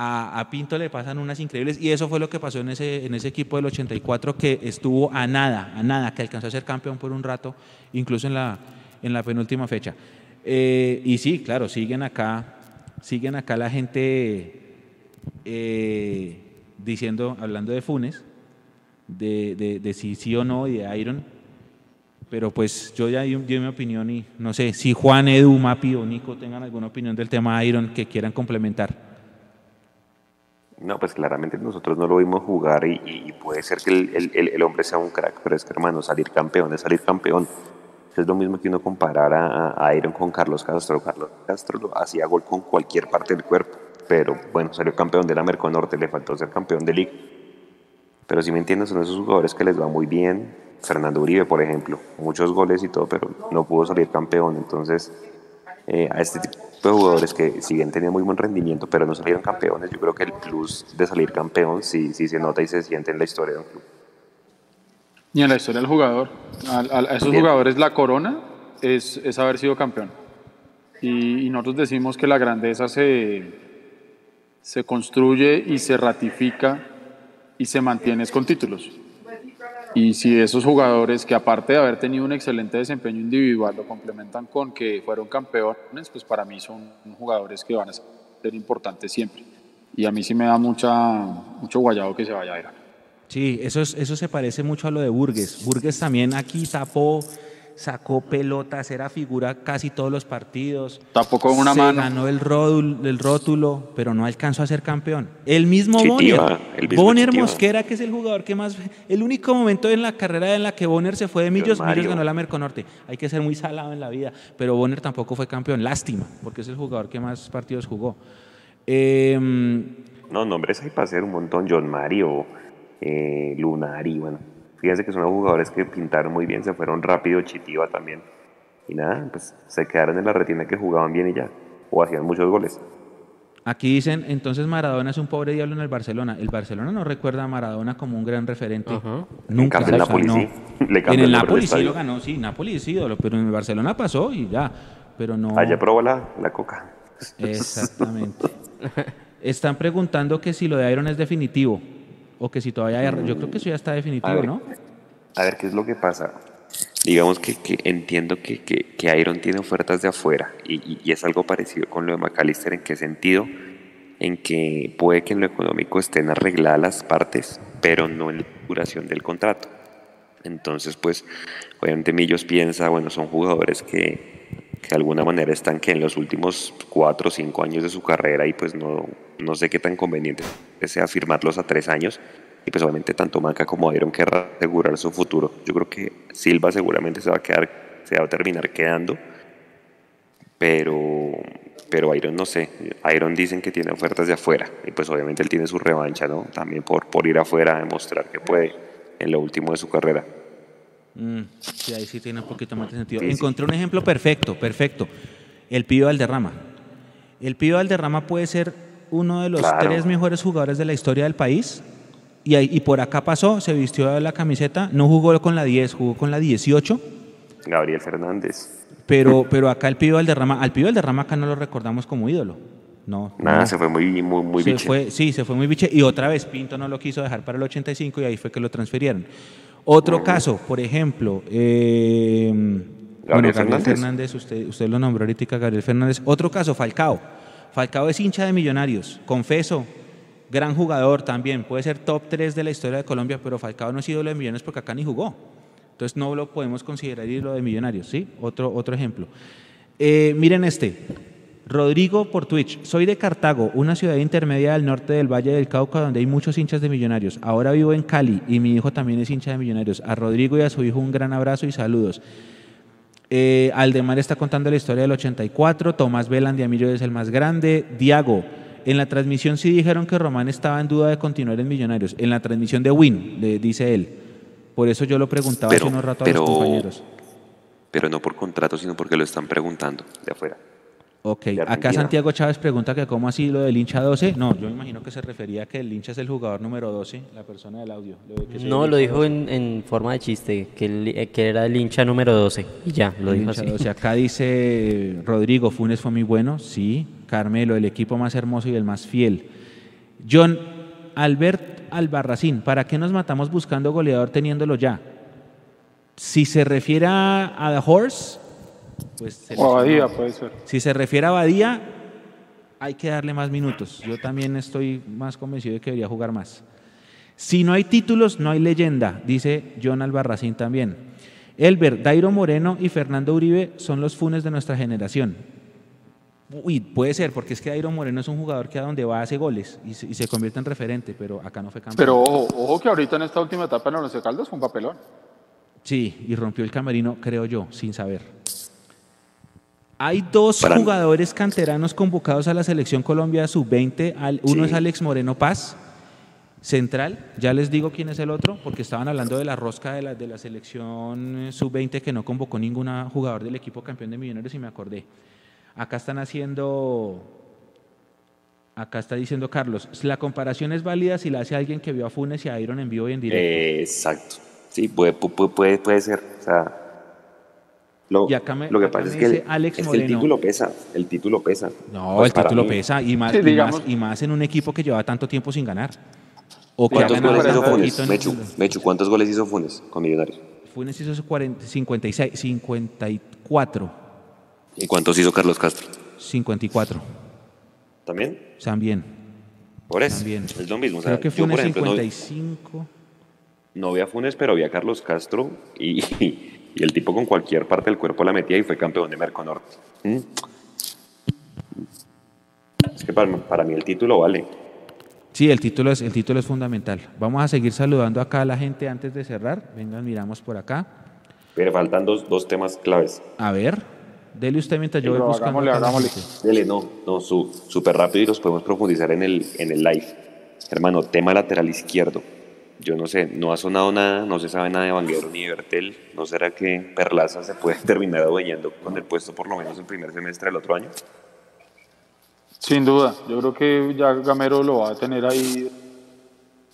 a- Pinto le pasan unas increíbles y eso fue lo que pasó en ese, en ese equipo del 84 que estuvo a nada, a nada, que alcanzó a ser campeón por un rato, incluso en la, en la penúltima fecha. Eh, y sí, claro, siguen acá, siguen acá la gente eh, diciendo, hablando de Funes, de, de- de si sí o no y de Iron. Pero pues yo ya di, di mi opinión y no sé si Juan, Edu, Mapi o Nico tengan alguna opinión del tema Iron que quieran complementar. No, pues claramente nosotros no lo vimos jugar y, puede ser que el, el- el- hombre sea un crack, pero es que hermano, salir campeón es salir campeón. Es lo mismo que uno comparar a, a Iron con Carlos Castro. Carlos Castro hacía gol con cualquier parte del cuerpo, pero bueno, salió campeón de la Merconorte, le faltó ser campeón de Liga. Pero si me entiendes, son esos jugadores que les va muy bien. Fernando Uribe, por ejemplo, muchos goles y todo, pero no pudo salir campeón. Entonces, eh, a este tipo de jugadores que, si bien tenían muy buen rendimiento, pero no salieron campeones, yo creo que el plus de salir campeón sí, sí se nota y se siente en la historia de un club. Ni en la historia del jugador. A, a- a esos Bien. jugadores la corona es, es haber sido campeón. Y, y nosotros decimos que la grandeza se, se construye y se ratifica y se mantiene con títulos. Y si esos jugadores que aparte de haber tenido un excelente desempeño individual lo complementan con que fueron campeones, pues para mí son jugadores que van a ser importantes siempre. Y a mí sí me da mucha, mucho guayado que se vaya a ir. Sí, eso, es- eso se parece mucho a lo de Burgues. Burgues también aquí tapó, sacó pelotas, era figura casi todos los partidos. Tapó con una se mano. ganó el rótulo, pero no alcanzó a ser campeón. El mismo Chitiva, Bonner. el mismo Bonner Chitiva. Mosquera, que es el jugador que más... El único momento en la carrera en la que Bonner se fue de Millos. Millos ganó la Merconorte. Hay que ser muy salado en la vida, pero Bonner tampoco fue campeón. Lástima, porque es el jugador que más partidos jugó. Em, No, nombres hay para hacer un montón. John Mario, eh, Lunari, bueno. Fíjense que son jugadores que pintaron muy bien, se fueron rápido, Chitiva también. Y nada, pues se quedaron en la retina que jugaban bien y ya. O hacían muchos goles. Aquí dicen, entonces Maradona es un pobre diablo en el Barcelona. El Barcelona no recuerda a Maradona como un gran referente. En Nunca. cambio, el Napoli no. sí. *laughs* Le En cambió el Napoli sí lo ganó, sí, Napoli es ídolo, pero en el Barcelona pasó y ya. Pero no. Allá probó la, la coca. *laughs* Exactamente. Están preguntando que si lo de Iron es definitivo o que si todavía hay... Yo creo que eso ya está A definitivo, ver, ¿no? A ver, ¿qué es lo que pasa? Digamos que, que entiendo que, que, que Iron tiene ofertas de afuera y, y- y es algo parecido con lo de McAllister. ¿En qué sentido? En que puede que en lo económico estén arregladas las partes, pero no en la duración del contrato. Entonces, pues, obviamente Millos piensa, bueno, son jugadores que, que de alguna manera están que en los últimos cuatro o cinco años de su carrera y pues no, no sé qué tan conveniente sea firmarlos a tres años. Y pues obviamente tanto Maca como Iron querrá asegurar su futuro. Yo creo que Silva seguramente se va a quedar, se va a terminar quedando. Pero, pero Iron no sé. Iron dicen que tiene ofertas de afuera. Y pues obviamente él tiene su revancha, ¿no? También por, por ir afuera a demostrar que puede en lo último de su carrera. Mm, sí, ahí sí tiene un poquito más de sentido. Sí, sí. Encontré un ejemplo perfecto, perfecto. El Pío Valderrama. El Pío Valderrama puede ser uno de los Claro. tres mejores jugadores de la historia del país. Y, y por acá pasó, se vistió de la camiseta, no jugó con la 10, jugó con la 18. Gabriel Fernández. Pero, pero acá el Pío Valderrama, al Pío Valderrama acá no lo recordamos como ídolo. No. Nada, no. se fue muy, muy, muy Se biche. fue- sí, se fue muy biche. Y otra vez Pinto no lo quiso dejar para el 85 y ahí fue que lo transfirieron. Otro caso, por ejemplo, eh, bueno, Gabriel Fernández. Fernández, usted, usted lo nombró ahorita, Gabriel Fernández. Otro caso, Falcao. Falcao es hincha de Millonarios, confeso, gran jugador también, puede ser top 3 de la historia de Colombia, pero Falcao no es ídolo de Millonarios porque acá ni jugó. Entonces no lo podemos considerar ídolo de Millonarios, ¿sí? Otro, otro ejemplo. Eh, miren este. Rodrigo por Twitch. Soy de Cartago, una ciudad intermedia del norte del Valle del Cauca donde hay muchos hinchas de millonarios. Ahora vivo en Cali y mi hijo también es hincha de millonarios. A Rodrigo y a su hijo un gran abrazo y saludos. Eh, Aldemar está contando la historia del 84. Tomás Velandiamillo es el más grande. Diago. En la transmisión sí dijeron que Román estaba en duda de continuar en Millonarios. En la transmisión de Win, le dice él. Por eso yo lo preguntaba Pero- hace unos rato a los compañeros. Pero no por contrato, sino porque lo están preguntando de afuera. Ok, acá. Santiago Chávez pregunta que cómo así lo del hincha 12. No, yo me imagino que se refería a que el hincha es el jugador número 12, la persona del audio. Que No, el lo dijo 12. en, en forma de chiste, que, él- eh, que era el hincha número 12. Y ya, lo El dijo así. 12. Acá dice Rodrigo Funes fue muy bueno, sí. Carmelo, el equipo más hermoso y el más fiel. John Albert Albarracín, ¿para qué nos matamos buscando goleador teniéndolo ya? Si se refiere a, a The Horse, pues O. Badía, puede ser. Si se refiere a Badía, hay que darle más minutos. Yo también estoy más convencido de que debería jugar más. Si no hay títulos, no hay leyenda, dice John Albarracín también. Elber, Dairo Moreno y Fernando Uribe son los funes de nuestra generación. Uy, puede ser, porque es que Dairo Moreno es un jugador que a donde va hace goles y se, y se convierte en referente, pero acá no fue campeón. Pero ojo, ojo que ahorita en esta última etapa en el Once Caldas fue un papelón. Sí, y rompió el camerino, creo yo, sin saber. Hay dos Para- jugadores canteranos convocados a la selección Colombia sub-20. Al- Uno Sí. es Alex Moreno Paz, central. Ya les digo quién es el otro, porque estaban hablando de la rosca de la, de la selección eh, sub-20 que no convocó ningún jugador del equipo campeón de Millonarios y me acordé. Acá están haciendo. Acá está diciendo Carlos, la comparación es válida si la hace alguien que vio a Funes y a Iron en vivo y en directo. Eh, exacto. Sí, puede, pu- puede, puede ser. O sea, lo, Y acá me- lo que acá pasa es que, el, Alex es que el título pesa. El título pesa. No, Pues el título mí. pesa y más, Sí, y, más, y más en un equipo que lleva tanto tiempo sin ganar. O ¿Cuántos goles hizo Funes? Mechu, Mechu, ¿cuántos goles hizo Funes con Millonarios? Funes hizo su 40 56, 54, ¿Y cuántos hizo Carlos Castro? 54, ¿También? también. Por eso. También. Es lo mismo. O sea, Creo que yo, por Funes ejemplo, no, 55. no vi a Funes, pero vi a Carlos Castro y, *laughs* y el tipo con cualquier parte del cuerpo la metía y fue campeón de Merconorte. ¿Mm? Es que para, para mí el título vale. Sí, el título, es, el título es fundamental. Vamos a seguir saludando acá a la gente antes de cerrar. Vengan, miramos por acá. Pero faltan dos, dos temas claves. A ver, dele usted mientras yo voy buscando. hagámosle, hagámosle. Dele, no, no, su- súper rápido y los podemos profundizar en el, en el live. Hermano, tema lateral izquierdo. Yo no sé, no ha sonado nada, no se sabe nada de Vanguero ni de Bertel. ¿No será que Perlaza se puede terminar adueñando con el puesto por lo menos el primer semestre del otro año? Sin duda, yo creo que ya Gamero lo va a tener ahí.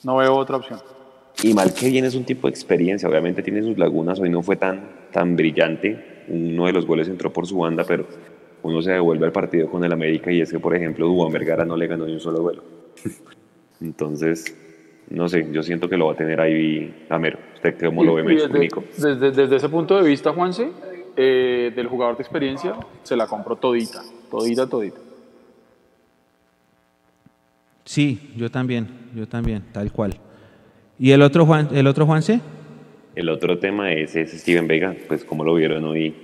No veo otra opción. Y mal que bien es un tipo de experiencia, obviamente tiene sus lagunas, hoy no fue tan, tan brillante, uno de los goles entró por su banda, pero uno se devuelve al partido con el América y es que, por ejemplo, Dubán Vergara no le ganó ni un solo duelo. *laughs* Entonces, no sé, yo siento que lo va a tener ahí Gamero. ¿Usted cómo lo ve, Y desde, Nico? desde, desde ese punto de vista, Juanse, eh, del jugador de experiencia, se la compró todita, todita, todita. Sí, yo también, yo también, tal cual. ¿Y el otro Juan, el otro Juanse? El otro tema es, es Steven Vega, pues como lo vieron hoy,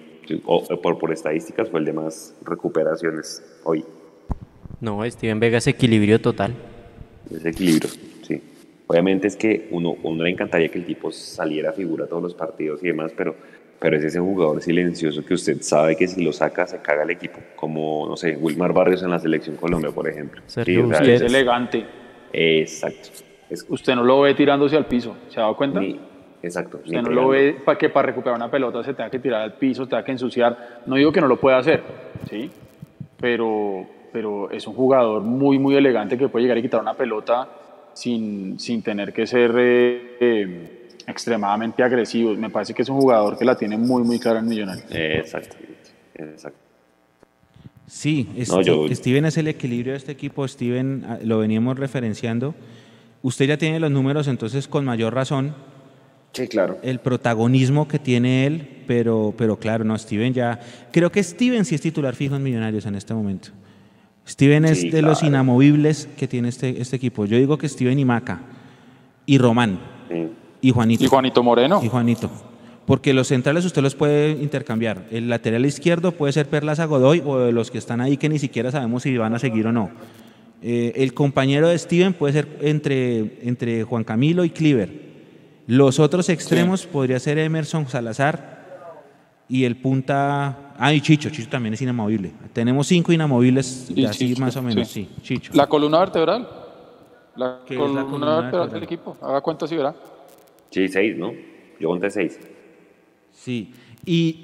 o, por, por estadísticas fue el de más recuperaciones hoy. No, Steven Vega es equilibrio total. Ese equilibrio. Obviamente es que uno, uno le encantaría que el tipo saliera a figura todos los partidos y demás, pero, pero es ese jugador silencioso que usted sabe que si lo saca se caga el equipo, como, no sé, Wilmar Barrios en la Selección Colombia, por ejemplo. Sergio o sea, Busquets. es elegante. Exacto. Es- Usted no lo ve tirándose al piso, ¿se ha dado cuenta? exacto. Usted ni no lo pegando. ve para que para recuperar una pelota se tenga que tirar al piso, tenga que ensuciar. No digo que no lo pueda hacer, ¿sí? Pero, pero es un jugador muy, muy elegante que puede llegar y quitar una pelota sin, sin tener que ser eh, eh, extremadamente agresivo. Me parece que es un jugador que la tiene muy, muy clara en Millonarios. Exactamente. Exacto. Sí, No, Sti- yo- Steven es el equilibrio de este equipo. Steven, ah, lo veníamos referenciando. Usted ya tiene los números, entonces con mayor razón. Sí, claro. El protagonismo que tiene él, pero, pero claro, no, Steven ya. Creo que Steven sí es titular fijo en Millonarios en este momento. Steven es Sí, de los inamovibles que tiene este, este equipo. Yo digo que Steven y Maca, y Román, y Juanito. Y Juanito Moreno. Y Juanito. Porque los centrales usted los puede intercambiar. El lateral izquierdo puede ser Perlas a Godoy o de los que están ahí que ni siquiera sabemos si van a seguir o no. Eh, el compañero de Steven puede ser entre, entre Juan Camilo y Cliver. Los otros extremos podría ser Emerson Salazar y el punta. Ah, y Chicho. Chicho también es inamovible. Tenemos cinco inamovibles, Y así Chicho, más o menos, sí. sí. Chicho. La columna vertebral. La ¿Qué es la columna, columna vertebral vertebral? del equipo. Haga cuenta si verá. Sí, seis, ¿no? Yo conté seis. Sí, y,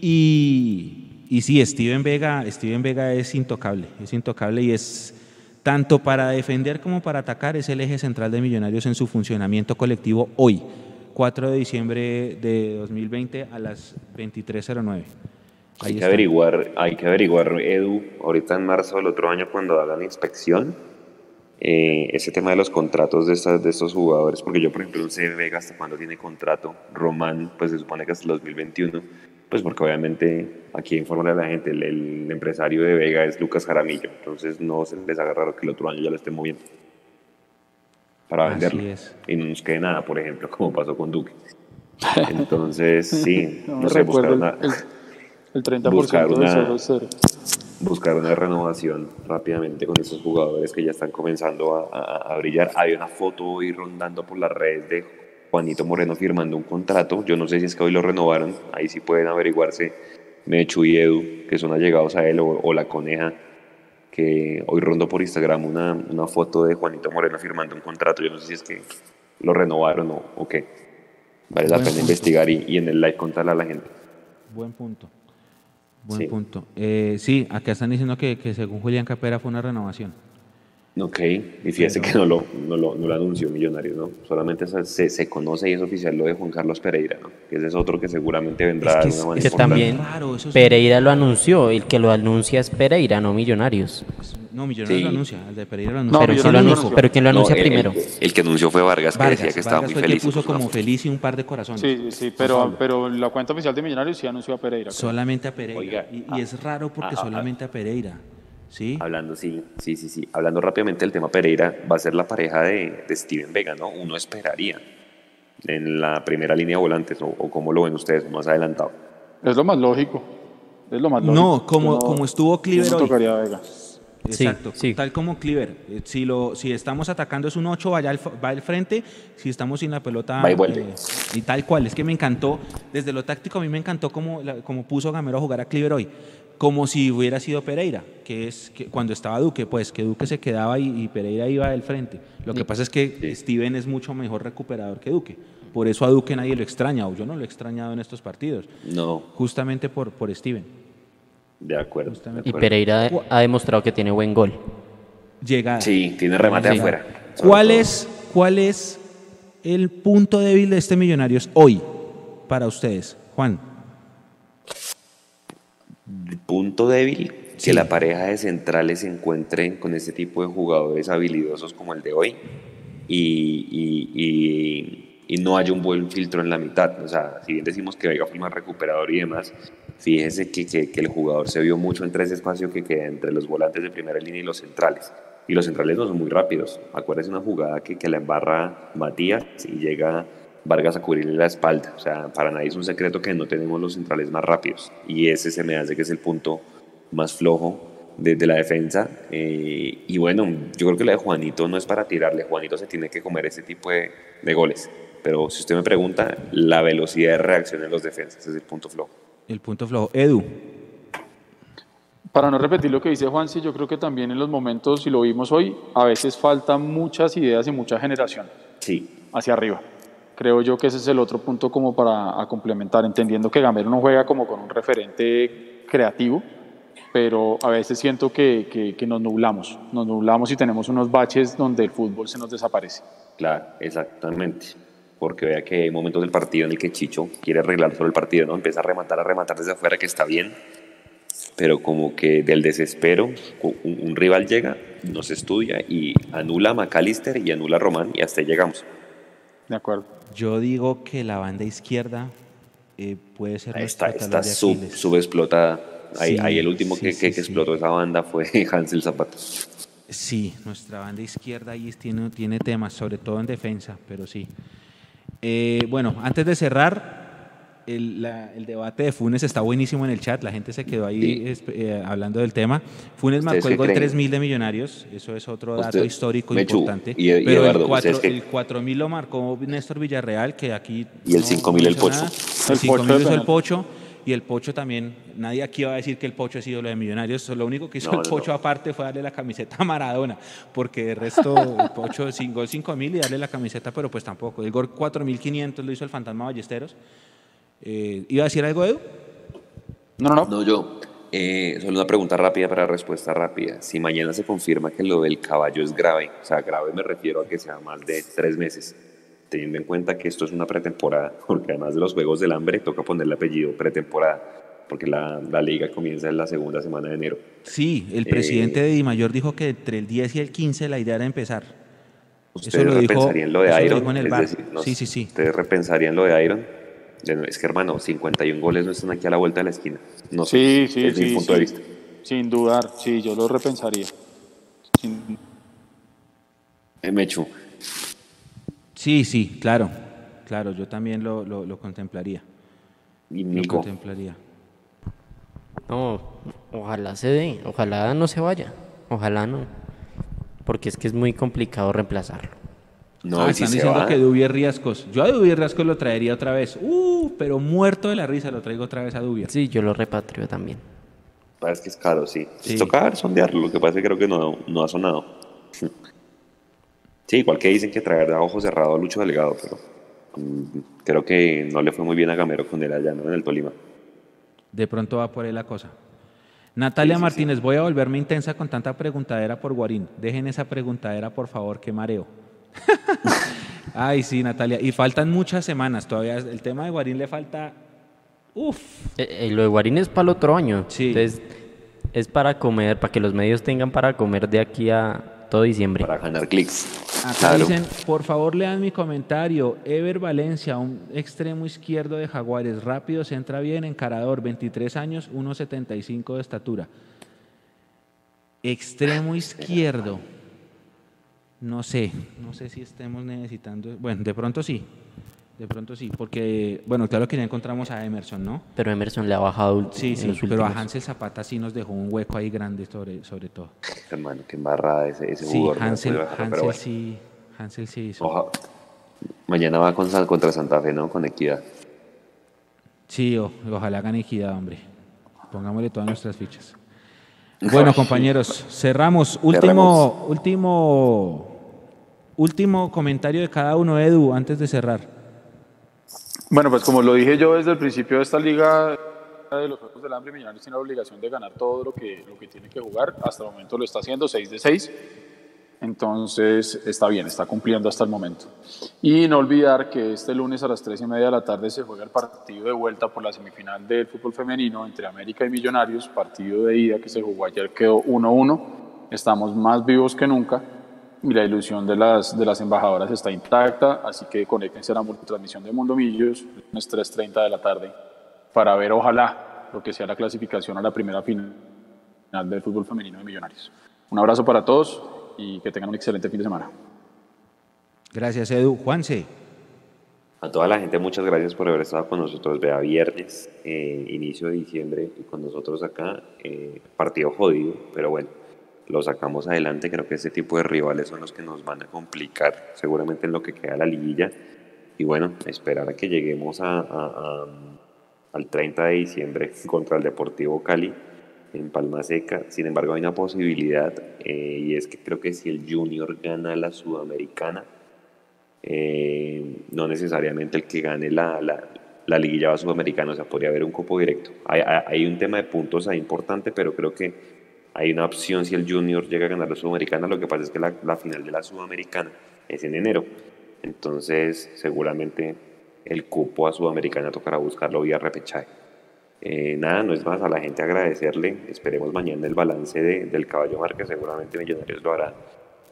y, y sí, Steven Vega, Steven Vega es intocable, es intocable y es tanto para defender como para atacar, es el eje central de Millonarios en su funcionamiento colectivo hoy, 4 de diciembre de 2020 a las 23.09. Hay que averiguar, hay que averiguar, Edu, ahorita en marzo del otro año cuando hagan inspección, eh, ese tema de los contratos de, estas, de estos jugadores, porque yo, por ejemplo, no sé Vega hasta cuándo tiene contrato, Román, pues se supone que hasta el 2021, pues porque obviamente aquí informarle a la gente, el, el empresario de Vega es Lucas Jaramillo, entonces no se les haga raro que el otro año ya lo estén moviendo para venderlo. y no nos quede nada, por ejemplo, como pasó con Duque. *laughs* Entonces, sí, No no, sé, buscar una, el, el 30% buscar de una- cero cero. buscar una renovación rápidamente con esos jugadores que ya están comenzando a, a- a brillar. Había una foto hoy rondando por las redes de Juanito Moreno firmando un contrato. Yo no sé si es que hoy lo renovaron. Ahí sí pueden averiguarse Mechu y Edu, que son allegados a él, o, o la coneja, que hoy rondó por Instagram una, una foto de Juanito Moreno firmando un contrato. Yo no sé si es que lo renovaron o, o qué. Vale la Buen pena punto. investigar y, y en el live contarle a la gente. Buen punto. Buen Sí. punto. Eh, sí, acá están diciendo que, que según Julián Capera fue una renovación. Ok, y fíjese que no lo, no, lo, no lo anunció Millonarios, ¿no? Solamente se, se, conoce y es oficial lo de Juan Carlos Pereira, ¿no? Que ese es otro que seguramente vendrá de una manera Que también Pereira lo anunció, el que lo anuncia es Pereira, no Millonarios. No, Millonarios Sí. lo anuncia, el de Pereira lo anuncia. pero, ¿quién lo anuncia, pero ¿quién lo No, anuncia el- el- primero? El, que anunció fue Vargas, que Vargas, decía que estaba Vargas muy que feliz. y puso como foto. feliz y un par de corazones. Sí, sí, sí, pero, pero la cuenta oficial de Millonarios sí anunció a Pereira. Solamente a Pereira. Oiga, y, y ah, es raro porque ah, ah, solamente a Pereira. ¿Sí? Hablando, sí, sí, sí, sí. Hablando rápidamente del tema Pereira, va a ser la pareja de, de Steven Vega, ¿no? Uno esperaría en la primera línea de volantes, o, o cómo lo ven ustedes, más adelantado. Es lo más lógico. Es lo más lógico. No, como, Yo como estuvo Cliver no hoy. tocaría a Vega. Exacto, tal como Cliver. Eh, Si, lo, si estamos atacando es un 8, vaya al, va al frente. Si estamos sin la pelota. Va y vuelve. eh, y tal cual. Es que me encantó, desde lo táctico, a mí me encantó como, la- como puso Gamero a jugar a Cliver hoy. Como si hubiera sido Pereira, que es que cuando estaba Duque, pues que Duque se quedaba y, y Pereira iba del frente. Lo que pasa es que Steven es mucho mejor recuperador que Duque. Por eso a Duque nadie lo extraña, o yo no lo he extrañado en estos partidos. No, Justamente por, por Steven. de acuerdo. de Y. Pereira ha demostrado que tiene buen gol. Llegada. Sí, tiene remate Sí. afuera. ¿Cuál es, cuál es el punto débil de este Millonarios hoy para ustedes? Juan. Punto débil que la pareja de centrales se encuentre con este tipo de jugadores habilidosos como el de hoy y, y- y- y no haya un buen filtro en la mitad. O sea, si bien decimos que Vega fue más recuperador y demás, fíjese que, que- que el jugador se vio mucho entre ese espacio que queda entre los volantes de primera línea y los centrales. Y los centrales no son muy rápidos. Acuérdese una jugada que, que la embarra Matías y llega Vargas a cubrirle la espalda. O sea, para nadie es un secreto que no tenemos los centrales más rápidos. Y ese se me hace que es el punto más flojo de, de la defensa. Eh, y bueno, yo creo que la de Juanito no es para tirarle. Juanito se tiene que comer ese tipo de, de goles. Pero si usted me pregunta, la velocidad de reacción en los defensas es el punto flojo. El punto flojo. Edu. Para no repetir lo que dice Juan, sí, yo creo que también en los momentos, y lo vimos hoy, a veces faltan muchas ideas y mucha generación Sí. hacia arriba. Creo yo que ese es el otro punto como para a complementar, entendiendo que Gamero no juega como con un referente creativo, pero a veces siento que, que- que nos nublamos, nos nublamos y tenemos unos baches donde el fútbol se nos desaparece. Claro, exactamente. Porque vea que hay momentos del partido en el que Chicho quiere arreglar solo el partido, ¿no? Empieza a rematar, a rematar desde afuera, que está bien, pero como que del desespero, un, un rival llega, nos estudia y anula a McAllister y anula a Román y hasta ahí llegamos. De acuerdo. Yo digo que la banda izquierda eh, puede ser está, está sub, subexplotada. Ahí, Sí, ahí el último sí, que, sí, que- que sí. explotó esa banda fue *laughs* Hansel Zapata. Sí, nuestra banda izquierda ahí tiene, tiene temas, sobre todo en defensa, pero sí. Eh, bueno, antes de cerrar, el, la- el debate de Funes está buenísimo en el chat, la gente se quedó ahí Sí. eh, hablando del tema. Funes ¿Ustedes marcó el gol creen? 3000 de Millonarios, eso es otro dato Usted- histórico Mechu, importante. y- y pero Eduardo, el, 4, ¿ustedes qué? el 4000 lo marcó Néstor Villarreal, que aquí. Y el 5000 el Pocho. nada. El El 5000 Pocho de hizo el. Pocho. Y el Pocho también, nadie aquí va a decir que el Pocho ha sido lo de Millonarios, lo único que hizo No, el no, Pocho aparte fue darle la camiseta a Maradona, porque de resto el Pocho sin gol 5000 y darle la camiseta, pero pues tampoco. El gol 4500 lo hizo el Fantasma Ballesteros. Eh, ¿Iba a decir algo, Edu? No, no, No, yo. Eh, solo una pregunta rápida para respuesta rápida. Si mañana se confirma que lo del caballo es grave, o sea, grave me refiero a que sea más de tres meses, teniendo en cuenta que esto es una pretemporada, *laughs* porque además de los Juegos del Hambre toca ponerle apellido pretemporada, porque la, la liga comienza en la segunda semana de enero. Sí, el Eh, presidente de Di Mayor dijo que entre el 10 y el 15 la idea era empezar. ¿Ustedes lo dijo- repensarían lo de eso lo Iron? en el Es bar. decir, no- Sí, sí, sí. ¿Ustedes repensarían lo de Iron? De- Es que, hermano, 51 goles no están aquí a la vuelta de la esquina. No sé, Sí, sí, desde mi sí, punto de sí. vista. Sin dudar, sí, yo lo repensaría. Sin- Eh, Mechu, Sí, sí, claro. Claro, yo también lo, lo- lo contemplaría. y Lo contemplaría. No, ojalá se dé, ojalá no se vaya, ojalá no. Porque es que es muy complicado reemplazarlo. No, Ah, y si están se diciendo va, que Dubier Riascos. Yo a Dubier Riascos lo traería otra vez. Uh, pero muerto de la risa lo traigo otra vez a Dubier. Sí, yo lo repatrio también. Parece que es caro, sí. Sí. Toca sondearlo, lo que pasa es que creo que no, no ha sonado. Sí, igual que dicen que traer a ojo cerrado a Lucho Delgado, pero mm, creo que no le fue muy bien a Gamero con él allá, ¿no? En el Tolima. De pronto va por ahí la cosa. Natalia Sí, sí, Martínez, voy a volverme intensa con tanta preguntadera por Guarín. Dejen esa preguntadera, por favor, que mareo. *laughs* Ay, sí, Natalia. Y faltan muchas semanas todavía. El tema de Guarín le falta. Uf. Eh, eh, lo de Guarín es para el otro año. Sí. Entonces, es para comer, para que los medios tengan para comer de aquí a todo diciembre. Para ganar clics. Acá Claro. dicen, por favor lean mi comentario. Ever Valencia, un extremo izquierdo de Jaguares, rápido, se entra bien, encarador, 23 años, 1,75 de estatura. Extremo izquierdo. No sé, no sé si estemos necesitando. Bueno, de pronto sí, de pronto sí, porque, bueno, claro que ya encontramos a Emerson, ¿no? Pero Emerson le ha bajado Sí, en sí, los pero a. Hansel Zapata sí nos dejó un hueco ahí grande sobre, sobre todo. Hermano, qué embarrada ese, ese Sí, jugador. Hansel, bajar, Hansel bueno. sí, Hansel sí hizo. Oja- Mañana va con, San- contra Santa Fe, ¿no? Con Equidad. Sí, o- ojalá gane equidad, hombre. Pongámosle todas nuestras fichas. Bueno, compañeros, cerramos. Último, último, último comentario de cada uno, Edu, antes de cerrar. Bueno, pues como lo dije yo desde el principio de esta liga de los Juegos del Hambre, Millonarios tiene la obligación de ganar todo lo que, lo que tiene que jugar. Hasta el momento lo está haciendo, 6 de 6. Entonces está bien, está cumpliendo hasta el momento. Y no olvidar que este lunes a las 3 y media de la tarde se juega el partido de vuelta por la semifinal del fútbol femenino entre América y Millonarios, partido de ida que se jugó ayer quedó 1-1. Estamos más vivos que nunca y la ilusión de las, de las embajadoras está intacta, así que conéctense a la multitransmisión de Mundo Millos, lunes 3.30 de la tarde, para ver ojalá lo que sea la clasificación a la primera final del fútbol femenino de Millonarios. Un abrazo para todos y que tengan un excelente fin de semana. Gracias, Edu. Juanse. A toda la gente, muchas gracias por haber estado con nosotros. Vea, viernes, eh, inicio de diciembre, y con nosotros acá, eh, partido jodido, pero bueno, lo sacamos adelante. Creo que ese tipo de rivales son los que nos van a complicar, seguramente en lo que queda la liguilla. Y bueno, esperar a que lleguemos a, a, al 30 de diciembre contra el Deportivo Cali en Palma Seca. Sin embargo, hay una posibilidad eh, y es que creo que si el Junior gana la Sudamericana, eh, no necesariamente el que gane la, la, la liguilla sudamericana, o sea, podría haber un cupo directo. Hay, hay, un tema de puntos ahí importante, pero creo que hay una opción si el Junior llega a ganar la Sudamericana. Lo que pasa es que la, la final de la Sudamericana es en enero. Entonces, seguramente el cupo a Sudamericana tocará buscarlo vía repechaje. Eh, nada, no es más a la gente agradecerle. Esperemos mañana el balance de, del caballo Marca, seguramente Millonarios lo hará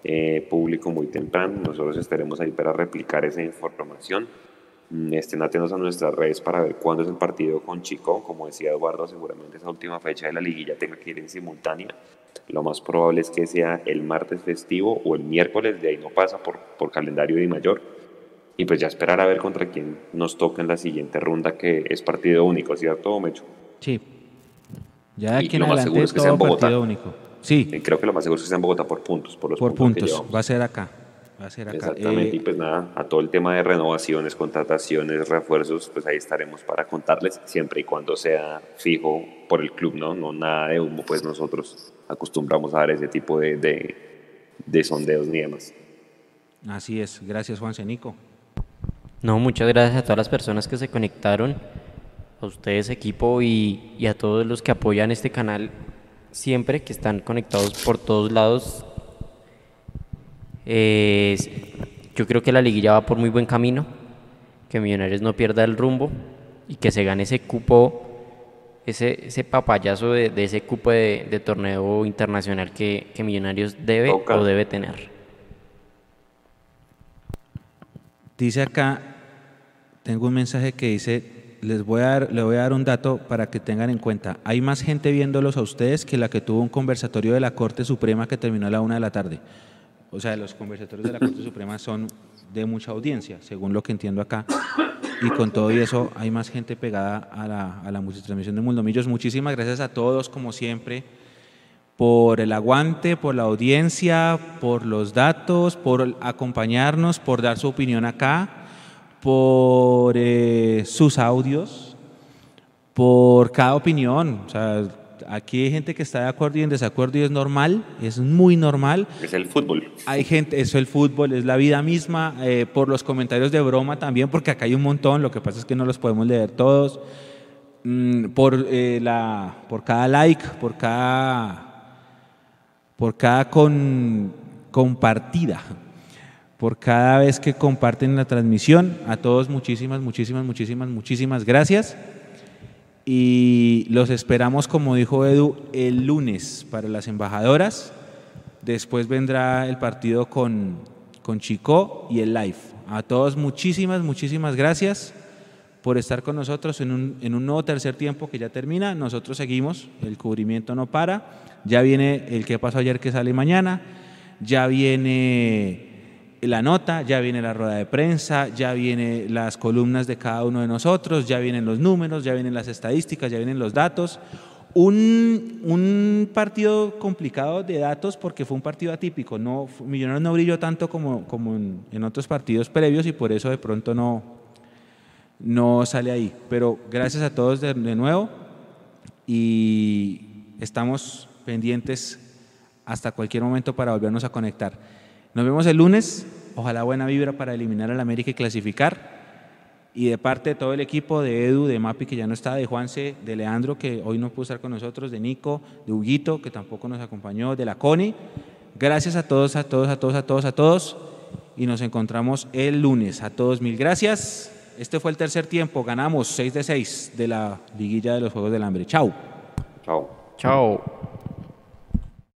eh, público muy temprano. Nosotros estaremos ahí para replicar esa información. Mm, estén atentos a nuestras redes para ver cuándo es el partido con Chico. Como decía Eduardo, seguramente esa última fecha de la liguilla tenga que ir en simultánea. Lo más probable es que sea el martes festivo o el miércoles, de ahí no pasa por, por calendario de mayor y pues ya esperar a ver contra quién nos toca en la siguiente ronda, que es partido único, ¿cierto, Mecho? Sí. Ya de aquí en adelante es que sea en Bogotá. partido único. Sí. Y creo que lo más seguro es que sea en Bogotá por puntos, por los por puntos. va a ser acá. Va a ser acá. Exactamente, y pues nada, a todo el tema de renovaciones, contrataciones, refuerzos, pues ahí estaremos para contarles, siempre y cuando sea fijo por el club, ¿no? No nada de humo, pues nosotros acostumbramos a dar ese tipo de, de, de sondeos ni demás. Así es, gracias Juan Cenico. No, muchas gracias a todas las personas que se conectaron, a ustedes equipo y, a todos los que apoyan este canal siempre, que están conectados por todos lados. yo creo que la liguilla va por muy buen camino, que Millonarios no pierda el rumbo y que se gane ese cupo, ese, ese papayazo de, ese cupo de, torneo internacional que, Millonarios debe o debe tener. Dice acá tengo un mensaje que dice, les voy a dar, le voy a dar un dato para que tengan en cuenta. Hay más gente viéndolos a ustedes que la que tuvo un conversatorio de la Corte Suprema que terminó a la una de la tarde. O sea, los conversatorios de la Corte Suprema son de mucha audiencia, según lo que entiendo acá. Y con todo y eso hay más gente pegada a la, a la multitransmisión de Mundo Millos. Muchísimas gracias a todos, como siempre, por el aguante, por la audiencia, por los datos, por acompañarnos, por dar su opinión acá por eh, sus audios, por cada opinión. O sea, aquí hay gente que está de acuerdo y en desacuerdo y es normal, es muy normal. Es el fútbol. Hay gente, eso es el fútbol, es la vida misma, eh, por los comentarios de broma también, porque acá hay un montón, lo que pasa es que no los podemos leer todos. Mm, por, eh, la, por cada like, por cada, por cada con, compartida por cada vez que comparten la transmisión. A todos muchísimas, muchísimas, muchísimas, muchísimas gracias. Y los esperamos, como dijo Edu, el lunes para las embajadoras. Después vendrá el partido con, con Chico y el live. A todos muchísimas, muchísimas gracias por estar con nosotros en un, en un nuevo tercer tiempo que ya termina. Nosotros seguimos, el cubrimiento no para. Ya viene el que pasó ayer que sale mañana. Ya viene la nota, ya viene la rueda de prensa, ya vienen las columnas de cada uno de nosotros, ya vienen los números, ya vienen las estadísticas, ya vienen los datos. Un, un partido complicado de datos porque fue un partido atípico. No, Millonarios no brilló tanto como, como en, otros partidos previos y por eso de pronto no, no sale ahí. Pero gracias a todos de, de nuevo y estamos pendientes hasta cualquier momento para volvernos a conectar. Nos vemos el lunes. Ojalá buena vibra para eliminar al América y clasificar. Y de parte de todo el equipo, de Edu, de Mapi, que ya no está, de Juanse, de Leandro, que hoy no pudo estar con nosotros, de Nico, de Huguito, que tampoco nos acompañó, de la Coni. Gracias a todos, a todos, a todos, a todos, a todos. Y nos encontramos el lunes. A todos, mil gracias. Este fue el tercer tiempo. Ganamos 6 de 6 de la liguilla de los Juegos del Hambre. Chao. Chao. Chao.